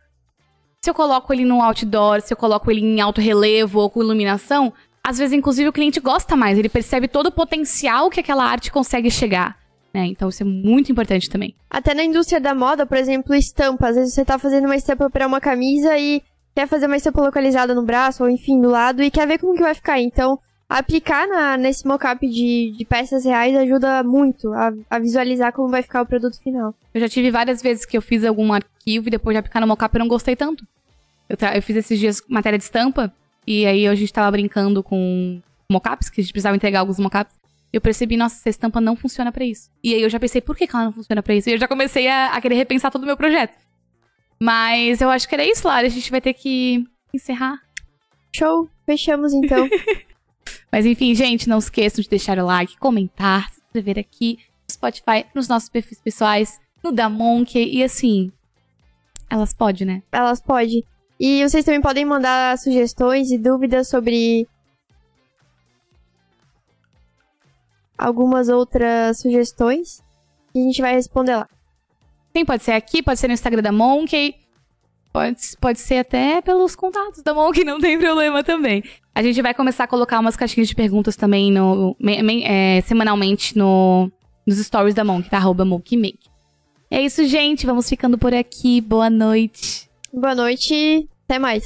Se eu coloco ele no outdoor, se eu coloco ele em alto relevo ou com iluminação, às vezes, inclusive, o cliente gosta mais. Ele percebe todo o potencial que aquela arte consegue chegar. Né? Então, isso é muito importante também. Até na indústria da moda, por exemplo, estampa. Às vezes você tá fazendo uma estampa para uma camisa e quer fazer uma estampa localizada no braço ou enfim, do lado e quer ver como que vai ficar. Então, aplicar na, nesse mockup de, de peças reais ajuda muito a, a, visualizar como vai ficar o produto final. Eu já tive várias vezes que eu fiz algum arquivo e depois de aplicar no mockup eu não gostei tanto. Eu, eu fiz esses dias matéria de estampa e aí a gente tava brincando com mockups, que a gente precisava entregar alguns mockups. Eu percebi, nossa, essa estampa não funciona para isso. E aí eu já pensei, por que, que ela não funciona para isso? E eu já comecei a, a, querer repensar todo o meu projeto. Mas eu acho que era isso, Lara. A gente vai ter que encerrar. Show! Fechamos então. Mas enfim, gente, não esqueçam de deixar o like, comentar, se inscrever aqui no Spotify, nos nossos perfis pessoais, no da Monkey e assim. Elas podem, né? Elas podem. E vocês também podem mandar sugestões e dúvidas sobre algumas outras sugestões e a gente vai responder lá. Pode ser aqui, pode ser no Instagram da Monkey, pode, pode ser até pelos contatos da Monkey, não tem problema também. A gente vai começar a colocar umas caixinhas de perguntas também no, me, me, é, semanalmente no, nos stories da Monkey, tá? Arroba MonkeyMake. É isso, gente. Vamos ficando por aqui. Boa noite. Boa noite. Até mais.